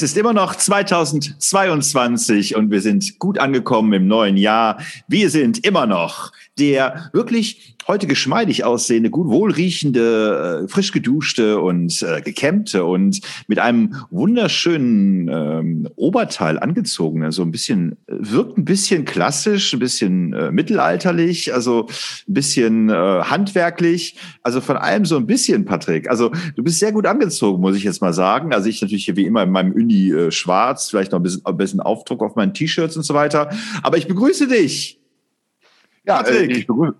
Es ist immer noch 2022 und wir sind gut angekommen im neuen Jahr. Wir sind immer noch der wirklich heute geschmeidig aussehende, gut wohlriechende, äh, frisch geduschte und äh, gekämmte und mit einem wunderschönen ähm, Oberteil angezogene, so ein bisschen, äh, wirkt ein bisschen klassisch, ein bisschen äh, mittelalterlich, also ein bisschen äh, handwerklich, also von allem so ein bisschen, Patrick. Also du bist sehr gut angezogen, muss ich jetzt mal sagen. Also ich natürlich hier wie immer in meinem Uni äh, schwarz, vielleicht noch ein bisschen, ein bisschen Aufdruck auf meinen T-Shirts und so weiter. Aber ich begrüße dich. Ja, äh, ich begrüße.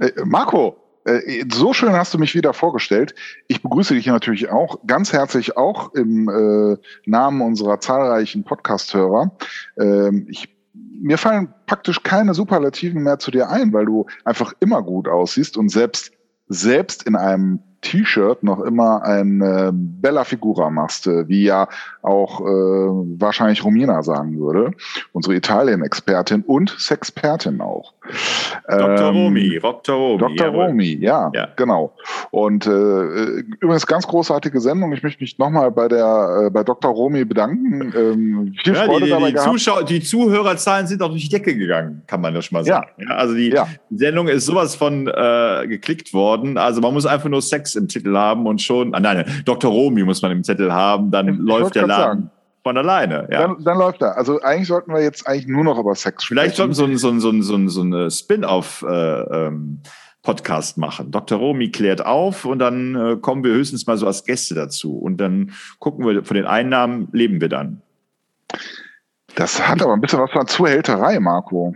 Äh, Marco, äh, so schön hast du mich wieder vorgestellt. Ich begrüße dich natürlich auch ganz herzlich, auch im äh, Namen unserer zahlreichen Podcast-Hörer. Ähm, ich, mir fallen praktisch keine Superlativen mehr zu dir ein, weil du einfach immer gut aussiehst und selbst, selbst in einem T-Shirt noch immer ein äh, Bella Figura machst, äh, wie ja auch äh, wahrscheinlich Romina sagen würde, unsere Italien-Expertin und Sexpertin auch. Dr. Ähm, Romi, Dr. Romi. Dr. Jawohl. Romi, ja, ja, genau. Und äh, übrigens ganz großartige Sendung. Ich möchte mich nochmal bei der äh, bei Dr. Romi bedanken. Ähm, viel ja, Freude die, dabei die, Zuschauer, die Zuhörerzahlen sind auch durch die Decke gegangen, kann man das schon mal sagen. Ja. ja also die. Sendung ist sowas von äh, geklickt worden. Also man muss einfach nur Sex im Titel haben und schon, ah, nein, Dr. Romi muss man im Zettel haben, dann ich läuft der Laden. Sagen von alleine. Ja. Dann, dann läuft er. Also eigentlich sollten wir jetzt eigentlich nur noch über Sex sprechen. Vielleicht sollten wir so ein, so ein, so ein, so ein Spin-off äh, ähm, Podcast machen. Dr. Romi klärt auf und dann äh, kommen wir höchstens mal so als Gäste dazu. Und dann gucken wir, von den Einnahmen leben wir dann. Das hat aber ein bisschen was von Zuhälterei, Marco.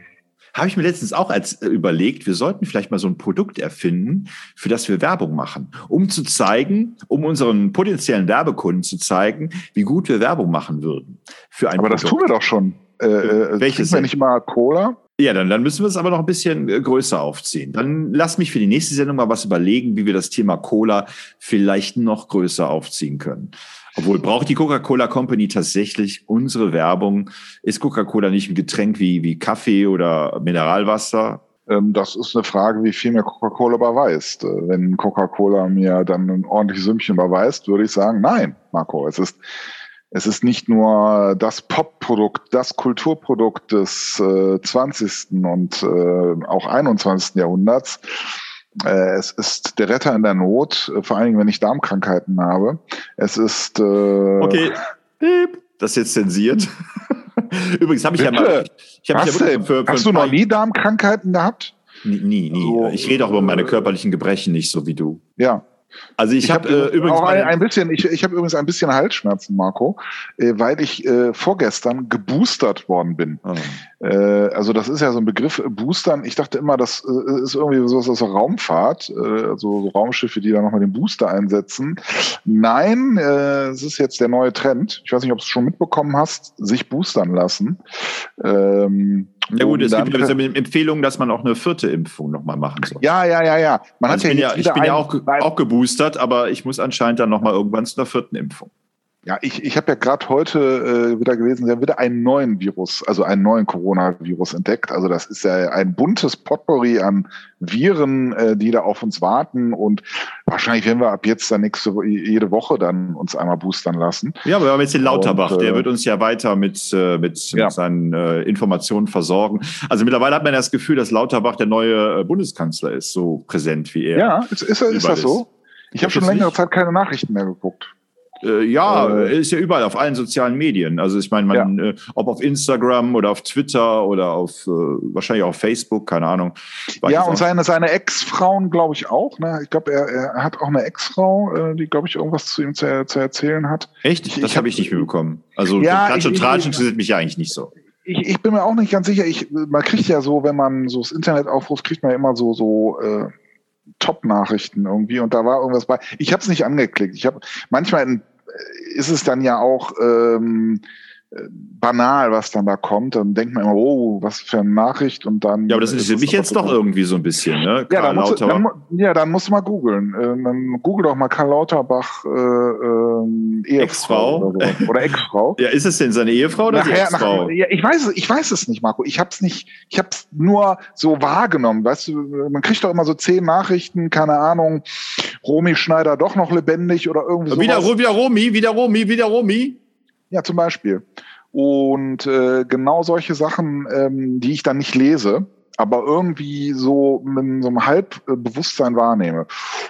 Habe ich mir letztens auch als äh, überlegt, wir sollten vielleicht mal so ein Produkt erfinden, für das wir Werbung machen, um zu zeigen, um unseren potenziellen Werbekunden zu zeigen, wie gut wir Werbung machen würden. Für ein aber Produkt. das tun wir doch schon. Äh, äh Welches? wir nicht mal Cola? Ja, dann, dann müssen wir es aber noch ein bisschen äh, größer aufziehen. Dann lass mich für die nächste Sendung mal was überlegen, wie wir das Thema Cola vielleicht noch größer aufziehen können. Obwohl, braucht die Coca-Cola Company tatsächlich unsere Werbung? Ist Coca-Cola nicht ein Getränk wie, wie Kaffee oder Mineralwasser? Ähm, das ist eine Frage, wie viel mir Coca-Cola überweist. Äh, wenn Coca-Cola mir dann ein ordentliches Sümmchen überweist, würde ich sagen, nein, Marco, es ist es ist nicht nur das Pop-Produkt, das Kulturprodukt des äh, 20. und äh, auch 21. Jahrhunderts. Äh, es ist der Retter in der Not, äh, vor allen Dingen, wenn ich Darmkrankheiten habe. Es ist. Äh, okay, das ist jetzt zensiert. Übrigens habe ich Bitte? ja mal. Ich hab Was ja für, für Hast du noch nie Darmkrankheiten gehabt? Nie, nie. nie. So, ich rede auch über meine körperlichen Gebrechen nicht so wie du. Ja, also ich, ich habe hab, äh, übrigens auch ein, ein bisschen, ich, ich habe übrigens ein bisschen Halsschmerzen, Marco, äh, weil ich äh, vorgestern geboostert worden bin. Oh. Also das ist ja so ein Begriff, äh, Boostern. Ich dachte immer, das äh, ist irgendwie so aus der Raumfahrt, äh, also so Raumschiffe, die da nochmal den Booster einsetzen. Nein, äh, es ist jetzt der neue Trend. Ich weiß nicht, ob du es schon mitbekommen hast, sich boostern lassen. Ähm, ja gut, es dann, gibt ja Empfehlungen, dass man auch eine vierte Impfung nochmal machen soll. Ja, ja, ja, ja. Man also hat ja, ja ich bin ja auch, auch geboostert, aber ich muss anscheinend dann nochmal irgendwann zu einer vierten Impfung. Ja, ich, ich habe ja gerade heute äh, wieder gelesen, sie haben wieder einen neuen Virus, also einen neuen Coronavirus entdeckt. Also das ist ja ein buntes Potpourri an Viren, äh, die da auf uns warten. Und wahrscheinlich werden wir ab jetzt dann nächste jede Woche dann uns einmal boostern lassen. Ja, aber wir haben jetzt den Lauterbach, und, äh, der wird uns ja weiter mit, äh, mit, ja. mit seinen äh, Informationen versorgen. Also mittlerweile hat man das Gefühl, dass Lauterbach der neue äh, Bundeskanzler ist, so präsent wie er. Ja, ist, ist, ist das so? Ich habe schon längere Zeit keine Nachrichten mehr geguckt. Äh, ja, äh, ist ja überall auf allen sozialen Medien. Also ich meine, man, ja. äh, ob auf Instagram oder auf Twitter oder auf äh, wahrscheinlich auch Facebook, keine Ahnung. Ja, und seine, seine Ex-Frauen, glaube ich, auch. Ne? Ich glaube, er, er hat auch eine Ex-Frau, äh, die, glaube ich, irgendwas zu ihm zu, zu erzählen hat. Echt? Ich, das habe ich nicht mitbekommen. Also ja, Klatsch und Tratsch interessiert mich ja eigentlich nicht so. Ich, ich bin mir auch nicht ganz sicher. Ich, man kriegt ja so, wenn man so das Internet aufruft, kriegt man ja immer so, so äh, Top-Nachrichten irgendwie und da war irgendwas bei. Ich habe es nicht angeklickt. Ich habe manchmal in ist es dann ja auch ähm, banal, was dann da kommt. Dann denkt man immer, oh, was für eine Nachricht und dann. Ja, aber das interessiert mich jetzt doch irgendwie so ein bisschen, ne? Ja, dann musst, dann, ja, dann musst du mal googeln. Ähm, dann google doch mal Karl Lauterbach äh, äh, Ehefrau Ex-Frau oder, so. oder Ex-Frau. ja, ist es denn seine Ehefrau oder Nachher, Ex-Frau? Nach, ja, ich weiß es, ich weiß es nicht, Marco. Ich hab's nicht, ich hab's nur so wahrgenommen. Weißt du, man kriegt doch immer so zehn Nachrichten, keine Ahnung, Romy Schneider doch noch lebendig oder irgendwie so. Wieder, wieder Romy, wieder Romy, wieder Romy. Ja, zum Beispiel. Und äh, genau solche Sachen, ähm, die ich dann nicht lese, aber irgendwie so mit so einem Halbbewusstsein wahrnehme.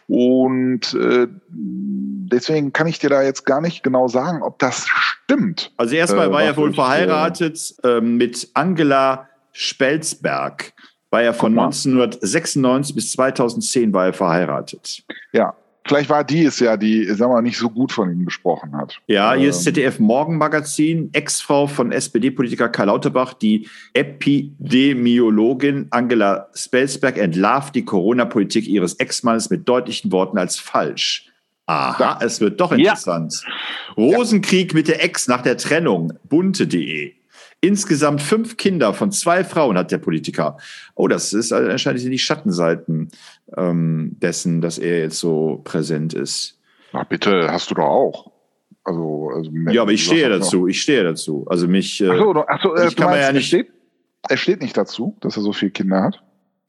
Und äh, deswegen kann ich dir da jetzt gar nicht genau sagen, ob das stimmt. Also erstmal äh, war er wohl ich, verheiratet äh, mit Angela Spelzberg. War er von 1996 bis 2010 war er verheiratet. Ja, Vielleicht war die es ja, die, sagen wir mal, nicht so gut von ihm gesprochen hat. Ja, hier ist ähm, ZDF Morgenmagazin. Ex-Frau von SPD-Politiker Karl Lauterbach, die Epidemiologin Angela Spelsberg entlarvt die Corona-Politik ihres Ex-Mannes mit deutlichen Worten als falsch. Aha, es wird doch interessant. Ja. Rosenkrieg mit der Ex nach der Trennung. Bunte.de. Insgesamt fünf Kinder von zwei Frauen hat der Politiker. Oh, das ist anscheinend die Schattenseiten ähm, dessen, dass er jetzt so präsent ist. Na bitte, hast du doch auch. Also, also ja, aber ich stehe dazu. Noch? Ich stehe dazu. Also mich. Äh, ach so, ach so, äh, kann man ja nicht. Er steht, er steht nicht dazu, dass er so viele Kinder hat.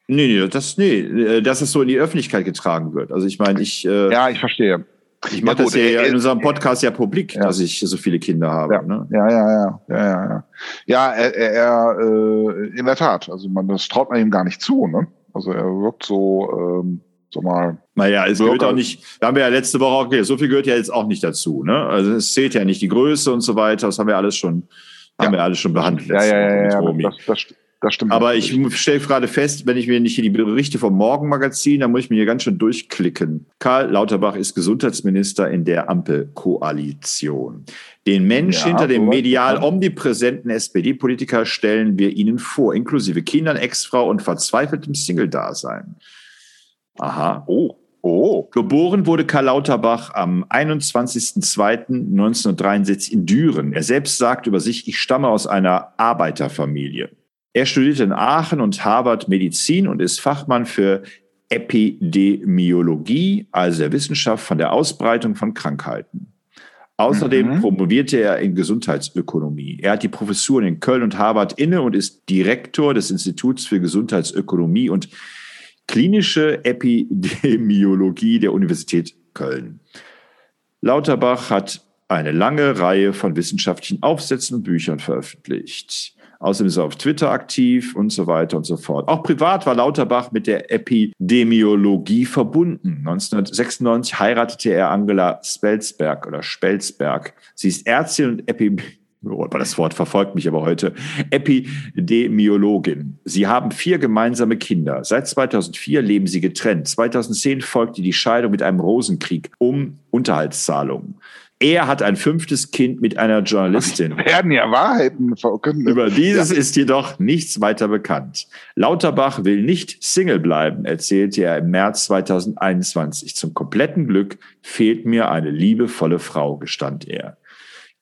Nee, nee, das, nee, äh, dass es so in die Öffentlichkeit getragen wird. Also ich meine, ich. Äh, ja, ich verstehe. Ich mache ja, das ja äh, in unserem Podcast ja publik, ja. dass ich so viele Kinder habe. Ja, ne? ja, ja, ja, ja, ja, ja. Ja, er, er äh, in der Tat. Also man, das traut man ihm gar nicht zu. Ne? Also er wirkt so, ähm, so mal. Naja, es gehört auch nicht. Da haben wir ja letzte Woche auch, okay, so viel gehört ja jetzt auch nicht dazu. Ne? Also es zählt ja nicht die Größe und so weiter. Das haben wir alles schon, haben wir alles schon behandelt. Ja, ja, ja, ja, das, das, das stimmt. Aber natürlich. ich stelle gerade fest, wenn ich mir nicht hier die Berichte vom Morgenmagazin, dann muss ich mir hier ganz schön durchklicken. Karl Lauterbach ist Gesundheitsminister in der Ampelkoalition. Den Mensch ja, hinter dem medial omnipräsenten SPD-Politiker stellen wir Ihnen vor, inklusive Kindern, Ex-Frau und verzweifeltem Single-Dasein. Aha. Oh. Oh. Geboren wurde Karl Lauterbach am 21.02.1963 in Düren. Er selbst sagt über sich, ich stamme aus einer Arbeiterfamilie. Er studierte in Aachen und Harvard Medizin und ist Fachmann für Epidemiologie, also der Wissenschaft von der Ausbreitung von Krankheiten. Außerdem mhm. promovierte er in Gesundheitsökonomie. Er hat die Professuren in Köln und Harvard inne und ist Direktor des Instituts für Gesundheitsökonomie und klinische Epidemiologie der Universität Köln. Lauterbach hat eine lange Reihe von wissenschaftlichen Aufsätzen und Büchern veröffentlicht. Außerdem ist er auf Twitter aktiv und so weiter und so fort. Auch privat war Lauterbach mit der Epidemiologie verbunden. 1996 heiratete er Angela Spelsberg oder Spelsberg. Sie ist Ärztin und Epidemiologin. Oh, das Wort verfolgt mich aber heute. Epidemiologin. Sie haben vier gemeinsame Kinder. Seit 2004 leben sie getrennt. 2010 folgte die Scheidung mit einem Rosenkrieg um Unterhaltszahlungen. Er hat ein fünftes Kind mit einer Journalistin. Das werden ja Wahrheiten verkünden. Über dieses ja. ist jedoch nichts weiter bekannt. Lauterbach will nicht Single bleiben, erzählte er im März 2021. Zum kompletten Glück fehlt mir eine liebevolle Frau, gestand er.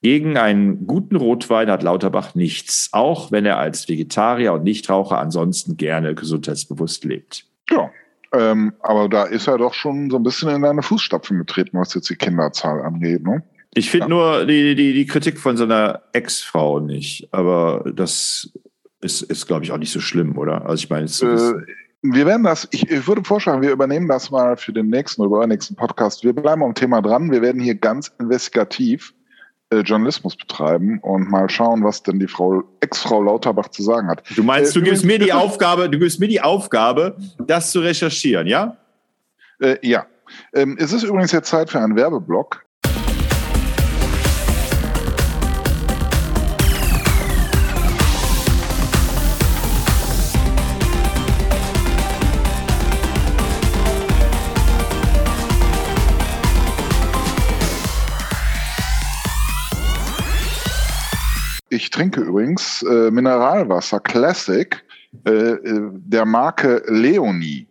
Gegen einen guten Rotwein hat Lauterbach nichts, auch wenn er als Vegetarier und Nichtraucher ansonsten gerne gesundheitsbewusst lebt. Ja, ähm, aber da ist er doch schon so ein bisschen in deine Fußstapfen getreten, was jetzt die Kinderzahl angeht, ne? Ich finde ja. nur die, die, die Kritik von seiner Ex-Frau nicht, aber das ist, ist glaube ich, auch nicht so schlimm, oder? Also ich meine, äh, wir werden das, ich, ich, würde vorschlagen, wir übernehmen das mal für den nächsten oder übernächsten Podcast. Wir bleiben am Thema dran. Wir werden hier ganz investigativ Journalismus betreiben und mal schauen, was denn die Frau, Ex-Frau Lauterbach zu sagen hat. Du meinst, du äh, gibst mir die Aufgabe, du gibst mir die Aufgabe, das zu recherchieren, ja? Äh, ja. Ähm, es ist übrigens jetzt Zeit für einen Werbeblock. Ich trinke übrigens äh, Mineralwasser Classic äh, äh, der Marke Leonie.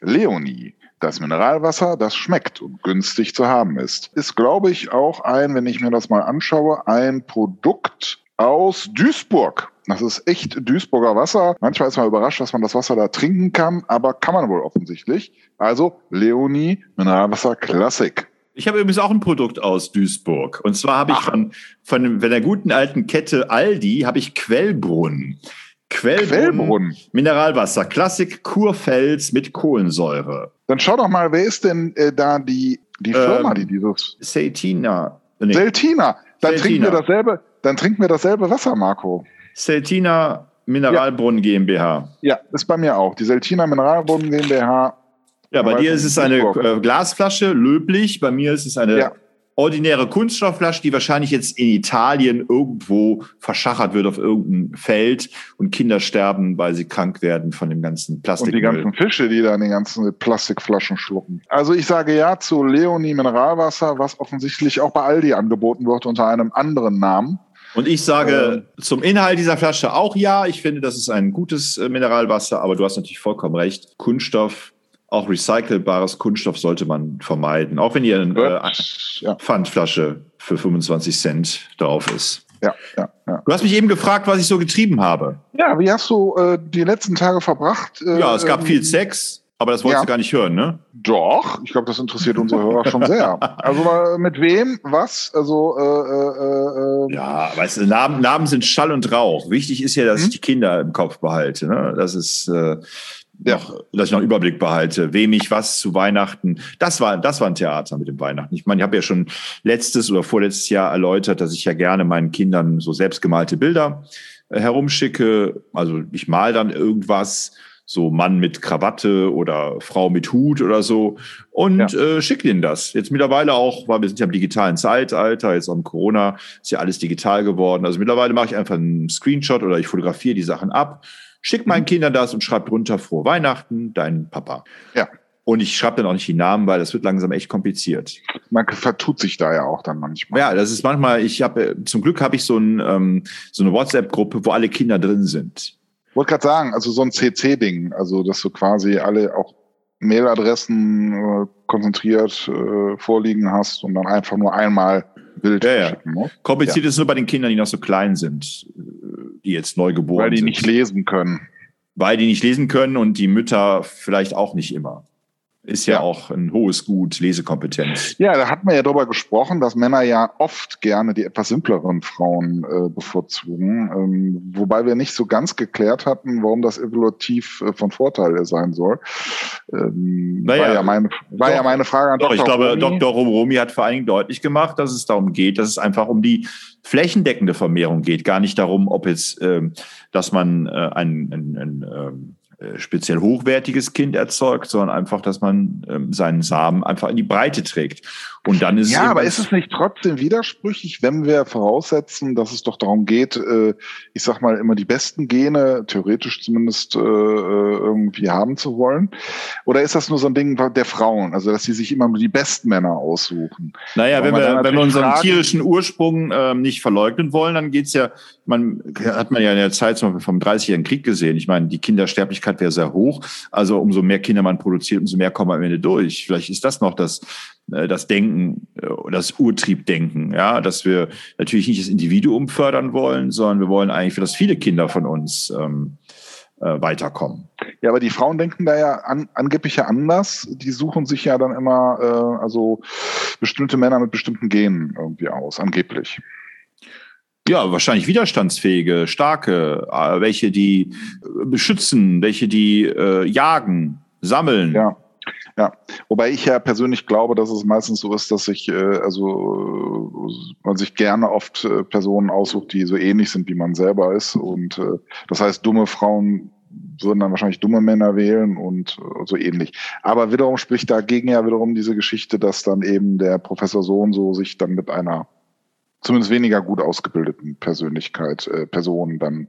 Leonie. Das Mineralwasser, das schmeckt und günstig zu haben ist. Ist, glaube ich, auch ein, wenn ich mir das mal anschaue, ein Produkt aus Duisburg. Das ist echt Duisburger Wasser. Manchmal ist man überrascht, dass man das Wasser da trinken kann, aber kann man wohl offensichtlich. Also Leonie Mineralwasser Classic. Ich habe übrigens auch ein Produkt aus Duisburg. Und zwar habe ich von, von, von der guten alten Kette Aldi, habe ich Quellbrunnen. Quellbrunnen, Quellbrunnen. Mineralwasser, Klassik Kurfels mit Kohlensäure. Dann schau doch mal, wer ist denn äh, da die, die Firma, ähm, die dieses... Seltina. Nee. Seltina. dann trinken wir dasselbe, dann trinken wir dasselbe Wasser, Marco. Seltina Mineralbrunnen ja. GmbH. Ja, ist bei mir auch. Die Seltina Mineralbrunnen GmbH. Ja, bei dir ist es eine äh, Glasflasche, löblich. Bei mir ist es eine ja ordinäre Kunststoffflasche, die wahrscheinlich jetzt in Italien irgendwo verschachert wird auf irgendeinem Feld und Kinder sterben, weil sie krank werden von dem ganzen Plastik. Und die ganzen Fische, die da in den ganzen Plastikflaschen schlucken. Also ich sage ja zu Leonie Mineralwasser, was offensichtlich auch bei Aldi angeboten wird unter einem anderen Namen. Und ich sage äh, zum Inhalt dieser Flasche auch ja. Ich finde, das ist ein gutes äh, Mineralwasser, aber du hast natürlich vollkommen recht. Kunststoff auch recycelbares Kunststoff sollte man vermeiden, auch wenn hier eine äh, ja. Pfandflasche für 25 Cent drauf ist. Ja, ja, ja. Du hast mich eben gefragt, was ich so getrieben habe. Ja, wie hast du äh, die letzten Tage verbracht? Äh, ja, es gab ähm, viel Sex, aber das wolltest ja. du gar nicht hören, ne? Doch, ich glaube, das interessiert unsere Hörer schon sehr. Also mit wem, was? Also äh, äh, äh, ja, weißt du, Namen, Namen sind Schall und Rauch. Wichtig ist ja, dass hm? ich die Kinder im Kopf behalte. Ne? Das ist äh, ja. noch, dass ich noch einen Überblick behalte, wem ich was zu Weihnachten. Das war, das war ein Theater mit dem Weihnachten. Ich meine, ich habe ja schon letztes oder vorletztes Jahr erläutert, dass ich ja gerne meinen Kindern so selbstgemalte Bilder äh, herumschicke. Also ich mal dann irgendwas, so Mann mit Krawatte oder Frau mit Hut oder so und ja. äh, schicke ihnen das. Jetzt mittlerweile auch, weil wir sind ja im digitalen Zeitalter, jetzt am Corona ist ja alles digital geworden. Also mittlerweile mache ich einfach einen Screenshot oder ich fotografiere die Sachen ab Schick meinen mhm. Kindern das und schreib drunter frohe Weihnachten, dein Papa. Ja. Und ich schreibe dann auch nicht die Namen, weil das wird langsam echt kompliziert. Man vertut sich da ja auch dann manchmal. Ja, das ist manchmal, ich habe, zum Glück habe ich so, ein, ähm, so eine WhatsApp-Gruppe, wo alle Kinder drin sind. Ich wollte gerade sagen, also so ein CC-Ding, also dass du quasi alle auch Mailadressen äh, konzentriert äh, vorliegen hast und dann einfach nur einmal Bild ja, ja. schicken musst. Kompliziert ja. ist nur bei den Kindern, die noch so klein sind die jetzt neu geboren sind. Weil die sind. nicht lesen können. Weil die nicht lesen können und die Mütter vielleicht auch nicht immer ist ja, ja, auch ein hohes Gut, Lesekompetenz. Ja, da hat man ja darüber gesprochen, dass Männer ja oft gerne die etwas simpleren Frauen äh, bevorzugen, ähm, wobei wir nicht so ganz geklärt hatten, warum das evolutiv äh, von Vorteil sein soll. Ähm, naja, war ja meine, war doch, ja meine Frage an doch, Dr. Ich glaube, Romi. Dr. Romi hat vor allen Dingen deutlich gemacht, dass es darum geht, dass es einfach um die flächendeckende Vermehrung geht, gar nicht darum, ob jetzt, ähm, dass man äh, ein, ein, ein ähm, äh, speziell hochwertiges Kind erzeugt, sondern einfach, dass man ähm, seinen Samen einfach in die Breite trägt. Und dann ist ja, es aber ist es nicht trotzdem widersprüchlich, wenn wir voraussetzen, dass es doch darum geht, äh, ich sag mal immer die besten Gene theoretisch zumindest äh, äh irgendwie haben zu wollen? Oder ist das nur so ein Ding der Frauen, also dass sie sich immer nur die besten Männer aussuchen? Naja, wenn wir, wenn wir unseren fragen, tierischen Ursprung äh, nicht verleugnen wollen, dann geht's ja, man hat man ja in der Zeit zum Beispiel vom 30-jährigen Krieg gesehen. Ich meine, die Kindersterblichkeit wäre sehr hoch. Also umso mehr Kinder man produziert, umso mehr kommen am Ende durch. Vielleicht ist das noch das das Denken, äh, das Urtriebdenken, ja, dass wir natürlich nicht das Individuum fördern wollen, sondern wir wollen eigentlich, dass viele Kinder von uns ähm, äh, weiterkommen. Ja, aber die Frauen denken da ja an, angeblich ja anders. Die suchen sich ja dann immer äh, also bestimmte Männer mit bestimmten Genen irgendwie aus, angeblich. Ja, wahrscheinlich widerstandsfähige, starke, äh, welche die beschützen, welche die äh, jagen, sammeln. Ja. Ja, wobei ich ja persönlich glaube, dass es meistens so ist, dass sich äh, also man sich gerne oft äh, Personen aussucht, die so ähnlich sind, wie man selber ist. Und äh, das heißt, dumme Frauen würden dann wahrscheinlich dumme Männer wählen und äh, so ähnlich. Aber wiederum spricht dagegen ja wiederum diese Geschichte, dass dann eben der Professor so und so sich dann mit einer zumindest weniger gut ausgebildeten Persönlichkeit, äh, Person dann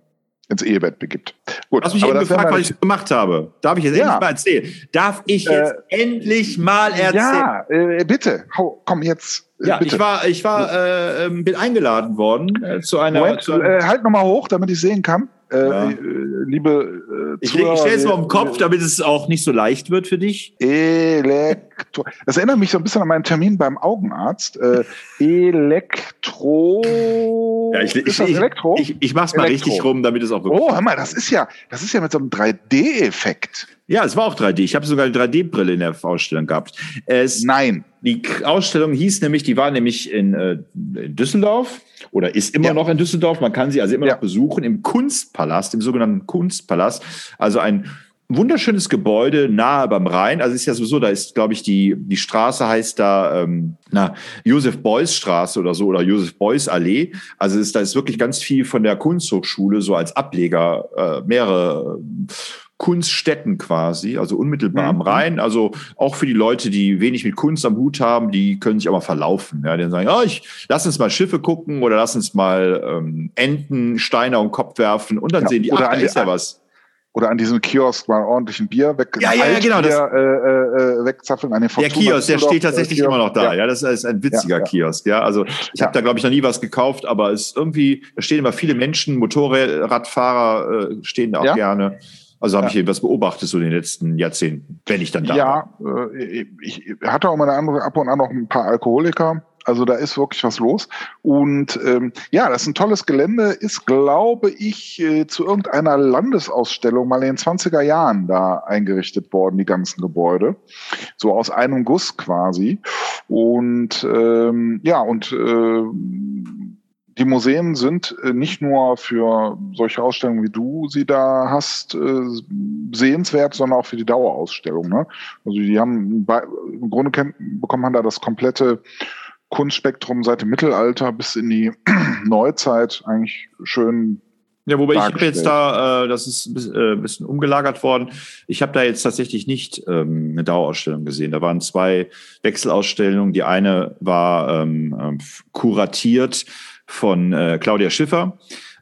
ins Ehebett begibt. Gut, Hast mich eben gefragt, was ich gemacht habe. Darf ich jetzt ja. endlich mal erzählen? Darf ich jetzt äh, endlich mal erzählen? Ja, äh, bitte. Hau, komm jetzt. Äh, ja, bitte. ich war, ich war, äh, ähm, bin eingeladen worden äh, zu einer. Moment, zu äh, halt nochmal hoch, damit ich sehen kann. Äh, ja. Äh, liebe äh, Ich, ich stelle es mal im Kopf, damit es auch nicht so leicht wird für dich. Elektro. Das erinnert mich so ein bisschen an meinen Termin beim Augenarzt. Äh, Elektro. Ja, ich, ist ich, Elektro? Ich, ich, ich mach's mal Elektro. richtig rum, damit es auch wirklich. Oh, hör mal, das ist ja, das ist ja mit so einem 3D-Effekt. Ja, es war auch 3D. Ich habe sogar eine 3D-Brille in der Ausstellung gehabt. Es, Nein. Die Ausstellung hieß nämlich, die war nämlich in, äh, in Düsseldorf oder ist immer ja. noch in Düsseldorf. Man kann sie also immer ja. noch besuchen im Kunstpalast, im sogenannten Kunstpalast. Also ein wunderschönes Gebäude nahe beim Rhein. Also ist ja sowieso, da ist, glaube ich, die, die Straße heißt da, ähm, na, Josef Beuys Straße oder so oder Josef Beuys Allee. Also ist, da ist wirklich ganz viel von der Kunsthochschule so als Ableger, äh, mehrere Kunststätten quasi, also unmittelbar mhm. am Rhein. Also auch für die Leute, die wenig mit Kunst am Hut haben, die können sich aber verlaufen. Ja, die sagen, oh, ich lass uns mal Schiffe gucken oder lass uns mal ähm, Enten, Steine den Kopf werfen und dann ja, sehen die, ach, da ist ja was oder an diesem Kiosk mal ordentlich ein Bier weg. Ja, ja, ja genau. Das, äh, äh, wegzapfeln an den Der Kiosk, der steht tatsächlich immer noch da. Ja, ja das ist ein witziger ja, Kiosk. Ja, also ich habe da glaube ich noch nie was gekauft, aber es ist irgendwie, da stehen immer viele Menschen, Motorradfahrer äh, stehen da auch gerne. Also habe ja. ich etwas beobachtet so in den letzten Jahrzehnten, wenn ich dann da ja, war. Ja, äh, ich hatte auch mal eine andere, ab und an noch ein paar Alkoholiker, also da ist wirklich was los. Und ähm, ja, das ist ein tolles Gelände, ist, glaube ich, äh, zu irgendeiner Landesausstellung mal in den 20er Jahren da eingerichtet worden, die ganzen Gebäude. So aus einem Guss quasi. Und ähm, ja, und äh, die Museen sind äh, nicht nur für solche Ausstellungen, wie du sie da hast, äh, sehenswert, sondern auch für die Dauerausstellung. Ne? Also die haben im Grunde bekommt man da das komplette Kunstspektrum seit dem Mittelalter bis in die Neuzeit eigentlich schön ja, wobei ich habe jetzt da, äh, das ist ein äh, bisschen umgelagert worden. Ich habe da jetzt tatsächlich nicht ähm, eine Dauerausstellung gesehen. Da waren zwei Wechselausstellungen. Die eine war ähm, ähm kuratiert von äh, Claudia Schiffer.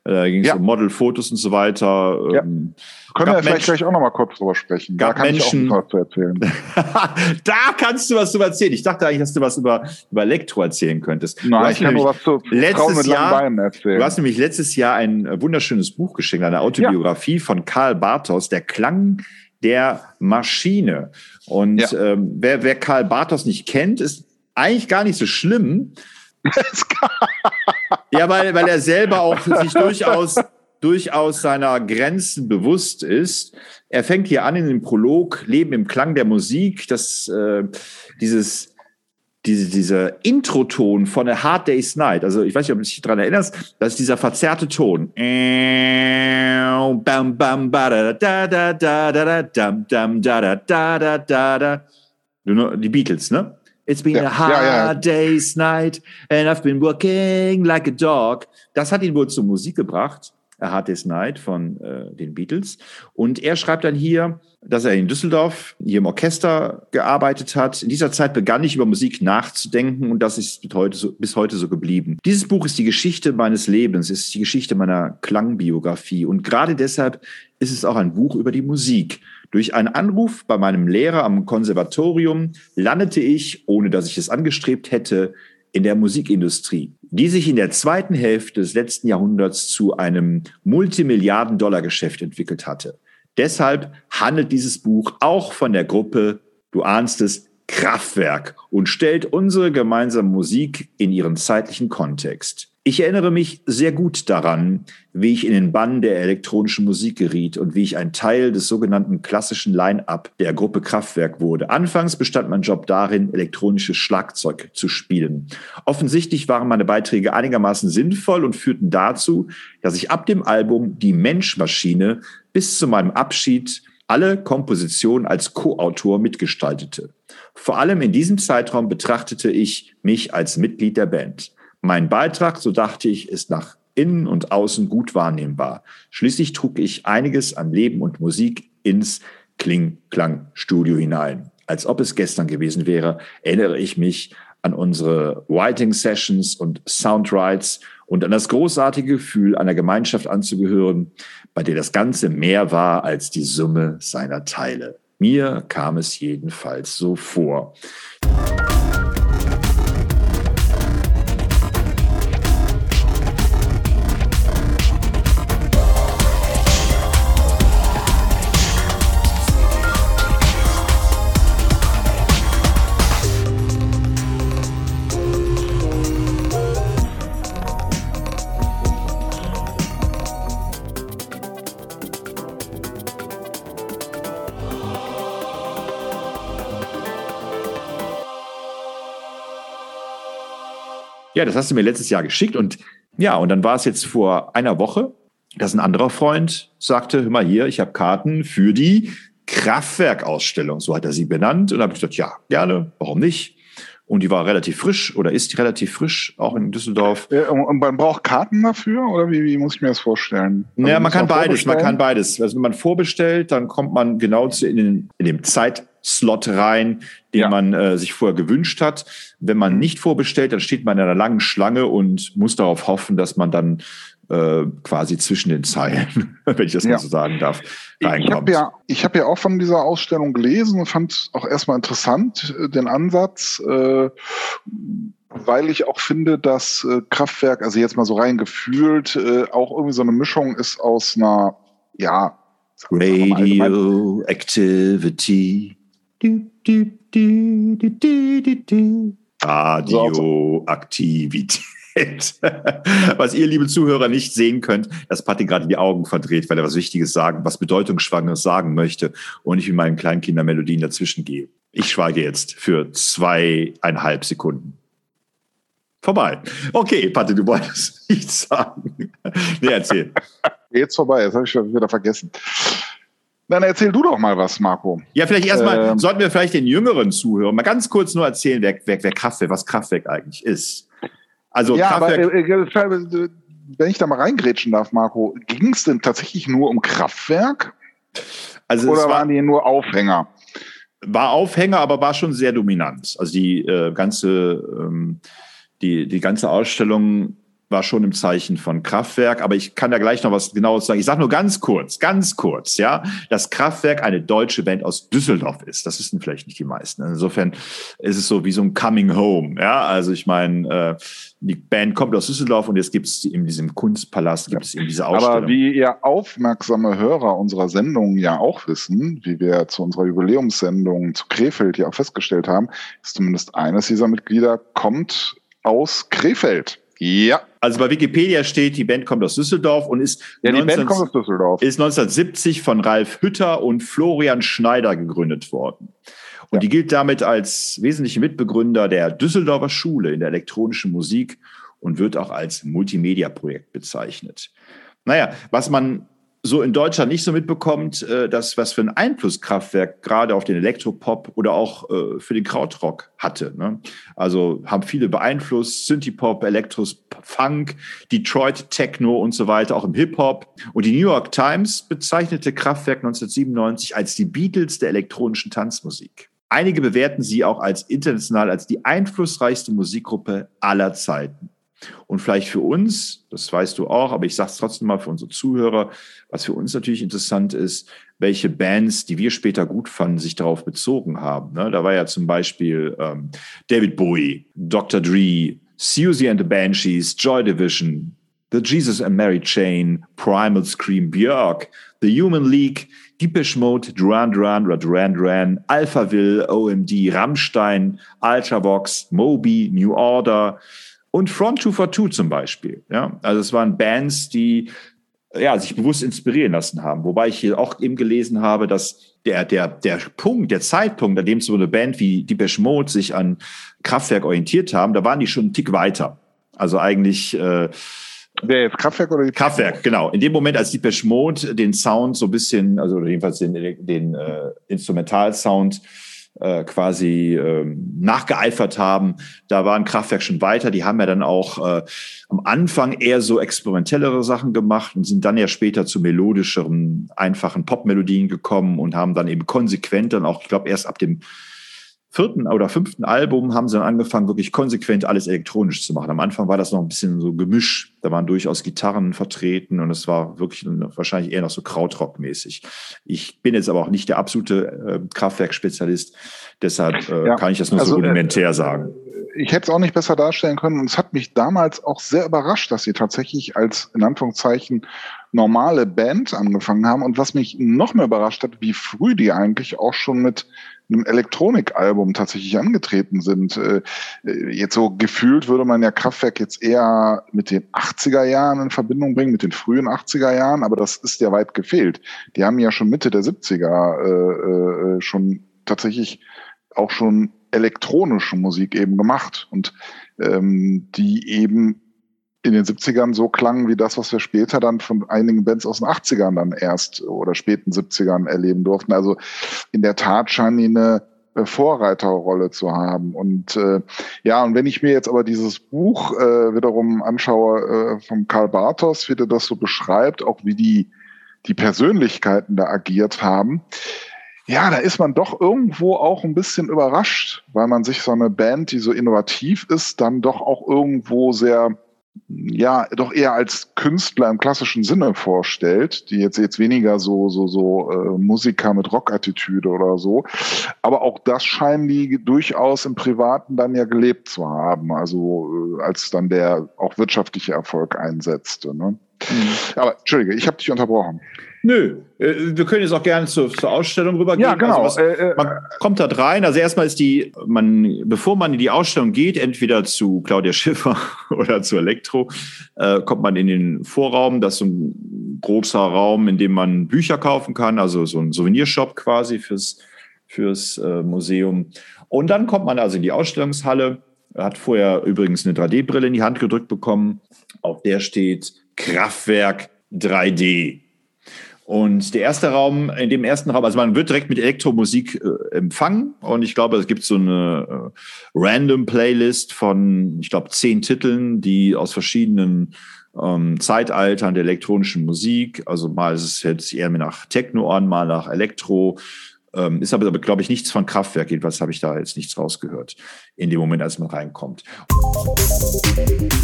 Äh, da ging es ja. um Modelfotos und so weiter. Ja. Ähm, können wir vielleicht gleich auch noch mal kurz drüber sprechen. Da kann Menschen, ich auch was zu erzählen. da kannst du was drüber erzählen. Ich dachte eigentlich, dass du was über, über Elektro erzählen könntest. Nein, ich kann nur was zu letztes mit Jahr, Beinen erzählen. Du hast nämlich letztes Jahr ein äh, wunderschönes Buch geschenkt, eine Autobiografie ja. von Karl Bartos, Der Klang der Maschine. Und ja. ähm, wer, wer Karl Bartos nicht kennt, ist eigentlich gar nicht so schlimm. ja, weil, weil er selber auch sich durchaus durchaus seiner Grenzen bewusst ist. Er fängt hier an in dem Prolog Leben im Klang der Musik, das äh, dieses diese, dieser Intro-Ton von A Hard Day's Night, also ich weiß nicht, ob du dich daran erinnerst, das ist dieser verzerrte Ton. Die Beatles, ne? It's been ja, a hard ja, ja. day's night and I've been working like a dog. Das hat ihn wohl zur Musik gebracht. A Hard Day's Night von äh, den Beatles. Und er schreibt dann hier, dass er in Düsseldorf hier im Orchester gearbeitet hat. In dieser Zeit begann ich über Musik nachzudenken und das ist bis heute so, bis heute so geblieben. Dieses Buch ist die Geschichte meines Lebens, ist die Geschichte meiner Klangbiografie und gerade deshalb ist es auch ein Buch über die Musik. Durch einen Anruf bei meinem Lehrer am Konservatorium landete ich, ohne dass ich es angestrebt hätte, in der Musikindustrie, die sich in der zweiten Hälfte des letzten Jahrhunderts zu einem Multimilliarden-Dollar-Geschäft entwickelt hatte. Deshalb handelt dieses Buch auch von der Gruppe, du ahnst es, Kraftwerk und stellt unsere gemeinsame Musik in ihren zeitlichen Kontext. Ich erinnere mich sehr gut daran, wie ich in den Bann der elektronischen Musik geriet und wie ich ein Teil des sogenannten klassischen Line-up der Gruppe Kraftwerk wurde. Anfangs bestand mein Job darin, elektronisches Schlagzeug zu spielen. Offensichtlich waren meine Beiträge einigermaßen sinnvoll und führten dazu, dass ich ab dem Album Die Menschmaschine bis zu meinem Abschied alle Kompositionen als Co-Autor mitgestaltete. Vor allem in diesem Zeitraum betrachtete ich mich als Mitglied der Band. Mein Beitrag, so dachte ich, ist nach innen und außen gut wahrnehmbar. Schließlich trug ich einiges an Leben und Musik ins Kling-Klang-Studio hinein. Als ob es gestern gewesen wäre, erinnere ich mich an unsere Writing Sessions und Soundwrites und an das großartige Gefühl, einer Gemeinschaft anzugehören, bei der das Ganze mehr war als die Summe seiner Teile. Mir kam es jedenfalls so vor. Ja, das hast du mir letztes Jahr geschickt und ja, und dann war es jetzt vor einer Woche, dass ein anderer Freund sagte, hör mal hier, ich habe Karten für die Kraftwerkausstellung, so hat er sie benannt. Und habe ich gesagt, ja, gerne, warum nicht? Und die war relativ frisch oder ist relativ frisch, auch in Düsseldorf. Und man braucht Karten dafür oder wie, wie muss ich mir das vorstellen? Also ja, man kann beides, man kann beides. Also wenn man vorbestellt, dann kommt man genau zu in, den, in dem Zeitslot rein, den ja. man äh, sich vorher gewünscht hat. Wenn man nicht vorbestellt, dann steht man in einer langen Schlange und muss darauf hoffen, dass man dann äh, quasi zwischen den Zeilen, wenn ich das ja. mal so sagen darf, reinkommt. Ich habe ja, ich hab ja auch von dieser Ausstellung gelesen und fand auch erstmal interessant äh, den Ansatz, äh, weil ich auch finde, dass äh, Kraftwerk, also jetzt mal so rein gefühlt, äh, auch irgendwie so eine Mischung ist aus einer, ja, Radioactivity. Radioaktivität. was ihr, liebe Zuhörer, nicht sehen könnt, dass Patti gerade die Augen verdreht, weil er was Wichtiges sagen, was Bedeutungsschwangeres sagen möchte und ich mit meinen Kleinkindermelodien dazwischen gehe. Ich schweige jetzt für zweieinhalb Sekunden. Vorbei. Okay, Patti, du wolltest nichts sagen. Nee, erzähl. Jetzt vorbei, jetzt habe ich schon wieder vergessen. Dann erzähl du doch mal was, Marco. Ja, vielleicht erstmal ähm, sollten wir vielleicht den jüngeren Zuhörern mal ganz kurz nur erzählen, wer, wer, wer Kraftwerk, was Kraftwerk eigentlich ist. Also ja, aber äh, äh, wenn ich da mal reingrätschen darf, Marco, ging es denn tatsächlich nur um Kraftwerk? Also Oder war, waren die nur Aufhänger? War Aufhänger, aber war schon sehr dominant. Also die äh, ganze ähm, die, die ganze Ausstellung war schon im Zeichen von Kraftwerk, aber ich kann da gleich noch was genaues sagen. Ich sage nur ganz kurz, ganz kurz, ja, dass Kraftwerk eine deutsche Band aus Düsseldorf ist. Das wissen vielleicht nicht die meisten. Insofern ist es so wie so ein Coming Home, ja. Also ich meine, äh, die Band kommt aus Düsseldorf und jetzt gibt es in diesem Kunstpalast gibt es eben diese Ausstellung. Aber wie ihr aufmerksame Hörer unserer Sendung ja auch wissen, wie wir zu unserer Jubiläumssendung zu Krefeld ja auch festgestellt haben, ist zumindest eines dieser Mitglieder kommt aus Krefeld. Ja. Also bei Wikipedia steht, die Band kommt aus Düsseldorf und ist, ja, 19, aus Düsseldorf. ist 1970 von Ralf Hütter und Florian Schneider gegründet worden. Und ja. die gilt damit als wesentliche Mitbegründer der Düsseldorfer Schule in der elektronischen Musik und wird auch als Multimedia-Projekt bezeichnet. Naja, was man so in Deutschland nicht so mitbekommt, äh, dass was für ein Einfluss Kraftwerk gerade auf den Elektropop oder auch äh, für den Krautrock hatte. Ne? Also haben viele beeinflusst, Synthie-Pop, Elektros, Funk, Detroit Techno und so weiter, auch im Hip-Hop. Und die New York Times bezeichnete Kraftwerk 1997 als die Beatles der elektronischen Tanzmusik. Einige bewerten sie auch als international als die einflussreichste Musikgruppe aller Zeiten. Und vielleicht für uns, das weißt du auch, aber ich sage es trotzdem mal für unsere Zuhörer, was für uns natürlich interessant ist, welche Bands, die wir später gut fanden, sich darauf bezogen haben. Ne? Da war ja zum Beispiel ähm, David Bowie, Dr. Dre, Susie and the Banshees, Joy Division, The Jesus and Mary Chain, Primal Scream, Björk, The Human League, Deepish Mode, Duran Duran Duran Duran, Alphaville, OMD, Rammstein, Ultravox, Moby, New Order, und Front 242 zum Beispiel. Ja? Also es waren Bands, die ja, sich bewusst inspirieren lassen haben. Wobei ich hier auch eben gelesen habe, dass der, der, der Punkt, der Zeitpunkt, an dem so eine Band wie Depeche Mode sich an Kraftwerk orientiert haben, da waren die schon einen Tick weiter. Also eigentlich äh, Wer jetzt Kraftwerk oder die Kraftwerk, genau. In dem Moment, als Depeche Mode den Sound so ein bisschen, also jedenfalls den, den äh, Instrumentalsound äh, quasi ähm, nachgeeifert haben. Da waren Kraftwerk schon weiter. Die haben ja dann auch äh, am Anfang eher so experimentellere Sachen gemacht und sind dann ja später zu melodischeren, einfachen Popmelodien gekommen und haben dann eben konsequent dann auch, ich glaube, erst ab dem vierten oder fünften Album haben sie dann angefangen, wirklich konsequent alles elektronisch zu machen. Am Anfang war das noch ein bisschen so Gemisch. Da waren durchaus Gitarren vertreten und es war wirklich wahrscheinlich eher noch so Krautrock-mäßig. Ich bin jetzt aber auch nicht der absolute äh, Kraftwerkspezialist. Deshalb äh, ja, kann ich das nur also, so äh, rudimentär äh, sagen. Ich hätte es auch nicht besser darstellen können und es hat mich damals auch sehr überrascht, dass sie tatsächlich als in Anführungszeichen normale Band angefangen haben und was mich noch mehr überrascht hat, wie früh die eigentlich auch schon mit einem Elektronikalbum tatsächlich angetreten sind. Äh, äh, jetzt so gefühlt würde man ja Kraftwerk jetzt eher mit den 80er Jahren in Verbindung bringen, mit den frühen 80er Jahren, aber das ist ja weit gefehlt. Die haben ja schon Mitte der 70er äh, äh, schon tatsächlich auch schon elektronische Musik eben gemacht und ähm, die eben in den 70ern so klang wie das, was wir später dann von einigen Bands aus den 80ern dann erst oder späten 70ern erleben durften. Also in der Tat scheinen die eine äh, Vorreiterrolle zu haben. Und äh, ja, und wenn ich mir jetzt aber dieses Buch äh, wiederum anschaue äh, von Karl Bartos, wie der das so beschreibt, auch wie die, die Persönlichkeiten da agiert haben, ja, da ist man doch irgendwo auch ein bisschen überrascht, weil man sich so eine Band, die so innovativ ist, dann doch auch irgendwo sehr ja doch eher als Künstler im klassischen Sinne vorstellt, die jetzt jetzt weniger so so so äh, Musiker mit Rockattitüde oder so, aber auch das scheinen die durchaus im Privaten dann ja gelebt zu haben, also äh, als dann der auch wirtschaftliche Erfolg einsetzte. Ne? Mhm. Aber Entschuldige, ich habe dich unterbrochen. Nö, äh, wir können jetzt auch gerne zur, zur Ausstellung rübergehen. Ja, genau. Also was, äh, äh, man kommt da rein. Also erstmal ist die, man, bevor man in die Ausstellung geht, entweder zu Claudia Schiffer oder zu Elektro, äh, kommt man in den Vorraum. Das ist so ein großer Raum, in dem man Bücher kaufen kann, also so ein Souvenirshop quasi fürs, fürs äh, Museum. Und dann kommt man also in die Ausstellungshalle. Hat vorher übrigens eine 3D-Brille in die Hand gedrückt bekommen. Auf der steht Kraftwerk 3D. Und der erste Raum, in dem ersten Raum, also man wird direkt mit Elektromusik äh, empfangen und ich glaube, es gibt so eine äh, random Playlist von, ich glaube, zehn Titeln, die aus verschiedenen ähm, Zeitaltern der elektronischen Musik, also mal ist es jetzt eher nach Techno an, mal nach Elektro, ähm, ist aber, glaube ich, nichts von Kraftwerk, jedenfalls habe ich da jetzt nichts rausgehört in dem Moment, als man reinkommt.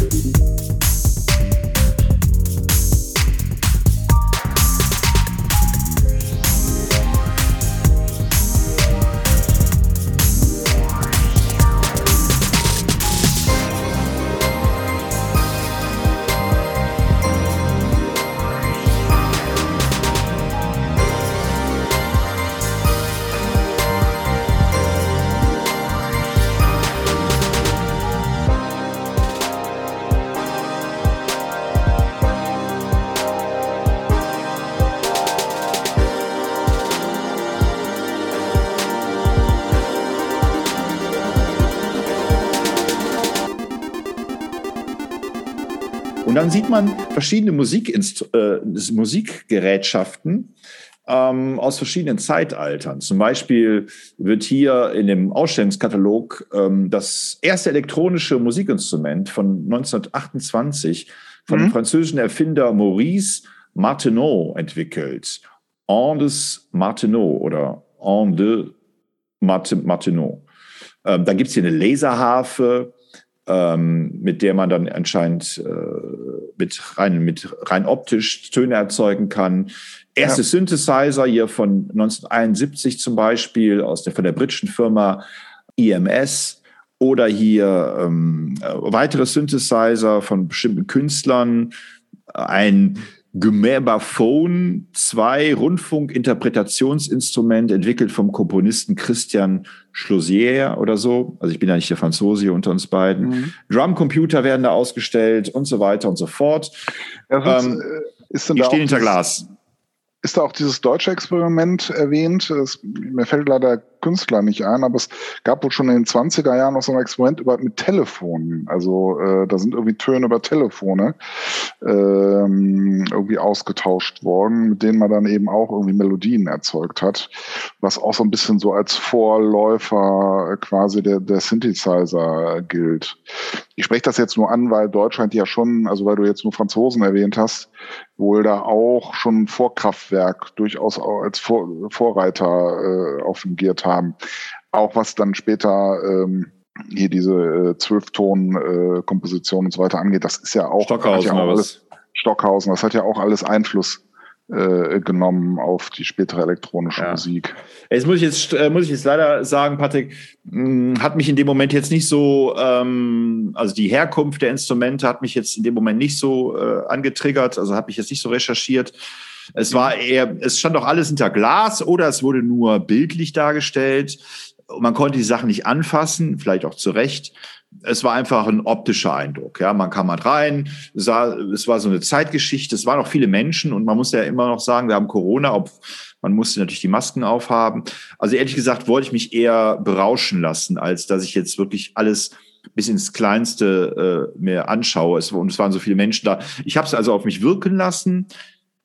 Und dann sieht man verschiedene Musikinst äh, Musikgerätschaften ähm, aus verschiedenen Zeitaltern. Zum Beispiel wird hier in dem Ausstellungskatalog ähm, das erste elektronische Musikinstrument von 1928 von mhm. dem französischen Erfinder Maurice Martineau entwickelt. Andes Martineau oder Andes Martineau. Ähm, dann gibt es hier eine Laserharfe, ähm, mit der man dann anscheinend äh, mit rein, mit rein optisch Töne erzeugen kann. Erste ja. Synthesizer hier von 1971 zum Beispiel aus der, von der britischen Firma EMS oder hier ähm, weitere Synthesizer von bestimmten Künstlern. Ein Gemäberphone 2 Rundfunkinterpretationsinstrument entwickelt vom Komponisten Christian Schlosier oder so. Also ich bin ja nicht der Franzose unter uns beiden. Mhm. Drumcomputer werden da ausgestellt und so weiter und so fort. Ja, ähm, ist denn die stehen hinter Glas. Ist da auch dieses deutsche Experiment erwähnt? Es, mir fällt leider Künstler nicht ein, aber es gab wohl schon in den 20er Jahren noch so ein Experiment über, mit Telefonen. Also äh, da sind irgendwie Töne über Telefone ähm, irgendwie ausgetauscht worden, mit denen man dann eben auch irgendwie Melodien erzeugt hat, was auch so ein bisschen so als Vorläufer quasi der, der Synthesizer gilt. Ich spreche das jetzt nur an, weil Deutschland ja schon, also weil du jetzt nur Franzosen erwähnt hast, wohl da auch schon Vorkraftwerk durchaus als Vor Vorreiter äh, auffungiert haben. Auch was dann später ähm, hier diese äh, Zwölfton-Komposition äh, und so weiter angeht, das ist ja auch, Stockhausen, ja auch alles, Stockhausen, das hat ja auch alles Einfluss äh, genommen auf die spätere elektronische ja. Musik. Jetzt muss ich jetzt äh, muss ich jetzt leider sagen, Patrick, mh, hm, hat mich in dem Moment jetzt nicht so, ähm, also die Herkunft der Instrumente hat mich jetzt in dem Moment nicht so äh, angetriggert, also habe ich jetzt nicht so recherchiert. Es war eher, es stand doch alles hinter Glas oder es wurde nur bildlich dargestellt. Man konnte die Sachen nicht anfassen, vielleicht auch zu Recht es war einfach ein optischer Eindruck. Ja, man kam mal rein, sah, es war so eine Zeitgeschichte, es waren auch viele Menschen und man muss ja immer noch sagen, wir haben Corona, ob, man musste natürlich die Masken aufhaben. Also ehrlich gesagt wollte ich mich eher berauschen lassen, als dass ich jetzt wirklich alles bis ins Kleinste äh, mir anschaue. Es, und es waren so viele Menschen da. Ich habe es also auf mich wirken lassen.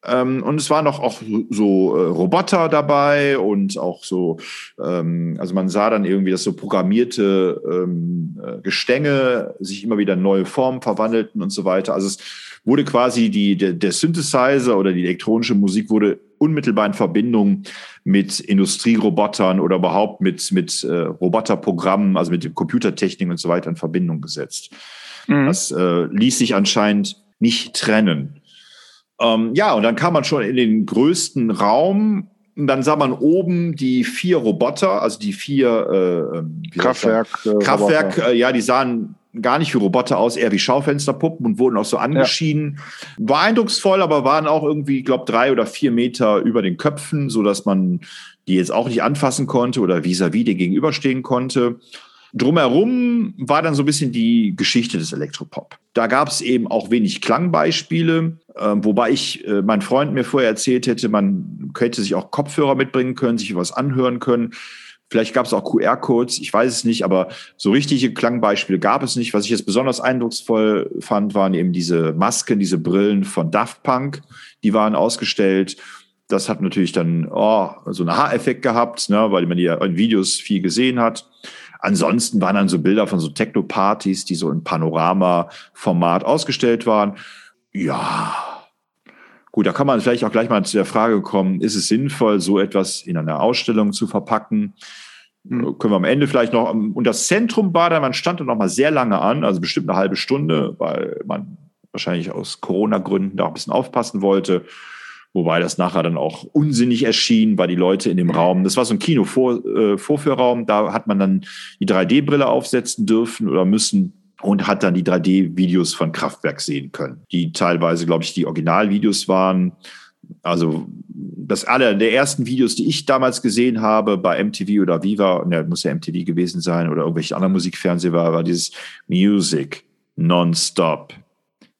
Ähm, und es waren noch auch so äh, Roboter dabei und auch so, ähm, also man sah dann irgendwie, dass so programmierte ähm, äh, Gestänge sich immer wieder in neue Formen verwandelten und so weiter. Also es wurde quasi die, der, der Synthesizer oder die elektronische Musik wurde unmittelbar in Verbindung mit Industrierobotern oder überhaupt mit, mit äh, Roboterprogrammen, also mit dem Computertechnik und so weiter in Verbindung gesetzt. Mhm. Das äh, ließ sich anscheinend nicht trennen. Ähm, ja, und dann kam man schon in den größten Raum. Und dann sah man oben die vier Roboter, also die vier äh, ähm, Kraftwerk. Äh, Kraftwerk, äh, ja, die sahen gar nicht wie Roboter aus, eher wie Schaufensterpuppen und wurden auch so angeschienen. Ja. War eindrucksvoll, aber waren auch irgendwie, ich glaube, drei oder vier Meter über den Köpfen, so dass man die jetzt auch nicht anfassen konnte oder vis-à-vis -vis gegenüberstehen konnte. Drumherum war dann so ein bisschen die Geschichte des Elektropop. Da gab es eben auch wenig Klangbeispiele, wobei ich, äh, mein Freund mir vorher erzählt hätte, man könnte sich auch Kopfhörer mitbringen können, sich was anhören können. Vielleicht gab es auch QR-Codes, ich weiß es nicht, aber so richtige Klangbeispiele gab es nicht. Was ich jetzt besonders eindrucksvoll fand, waren eben diese Masken, diese Brillen von Daft Punk, die waren ausgestellt. Das hat natürlich dann oh, so einen Haareffekt gehabt, ne, weil man ja in Videos viel gesehen hat. Ansonsten waren dann so Bilder von so Techno-Partys, die so im Panorama-Format ausgestellt waren. Ja, gut, da kann man vielleicht auch gleich mal zu der Frage kommen, ist es sinnvoll, so etwas in einer Ausstellung zu verpacken? Mhm. Können wir am Ende vielleicht noch, und das Zentrum war da, man stand da noch mal sehr lange an, also bestimmt eine halbe Stunde, weil man wahrscheinlich aus Corona-Gründen da auch ein bisschen aufpassen wollte. Wobei das nachher dann auch unsinnig erschien, weil die Leute in dem Raum, das war so ein Kino-Vorführraum, äh, da hat man dann die 3D-Brille aufsetzen dürfen oder müssen und hat dann die 3D-Videos von Kraftwerk sehen können, die teilweise, glaube ich, die Originalvideos waren. Also das alle der ersten Videos, die ich damals gesehen habe bei MTV oder Viva, ne, muss ja MTV gewesen sein oder irgendwelche anderen Musikfernsehen war, war dieses Music nonstop.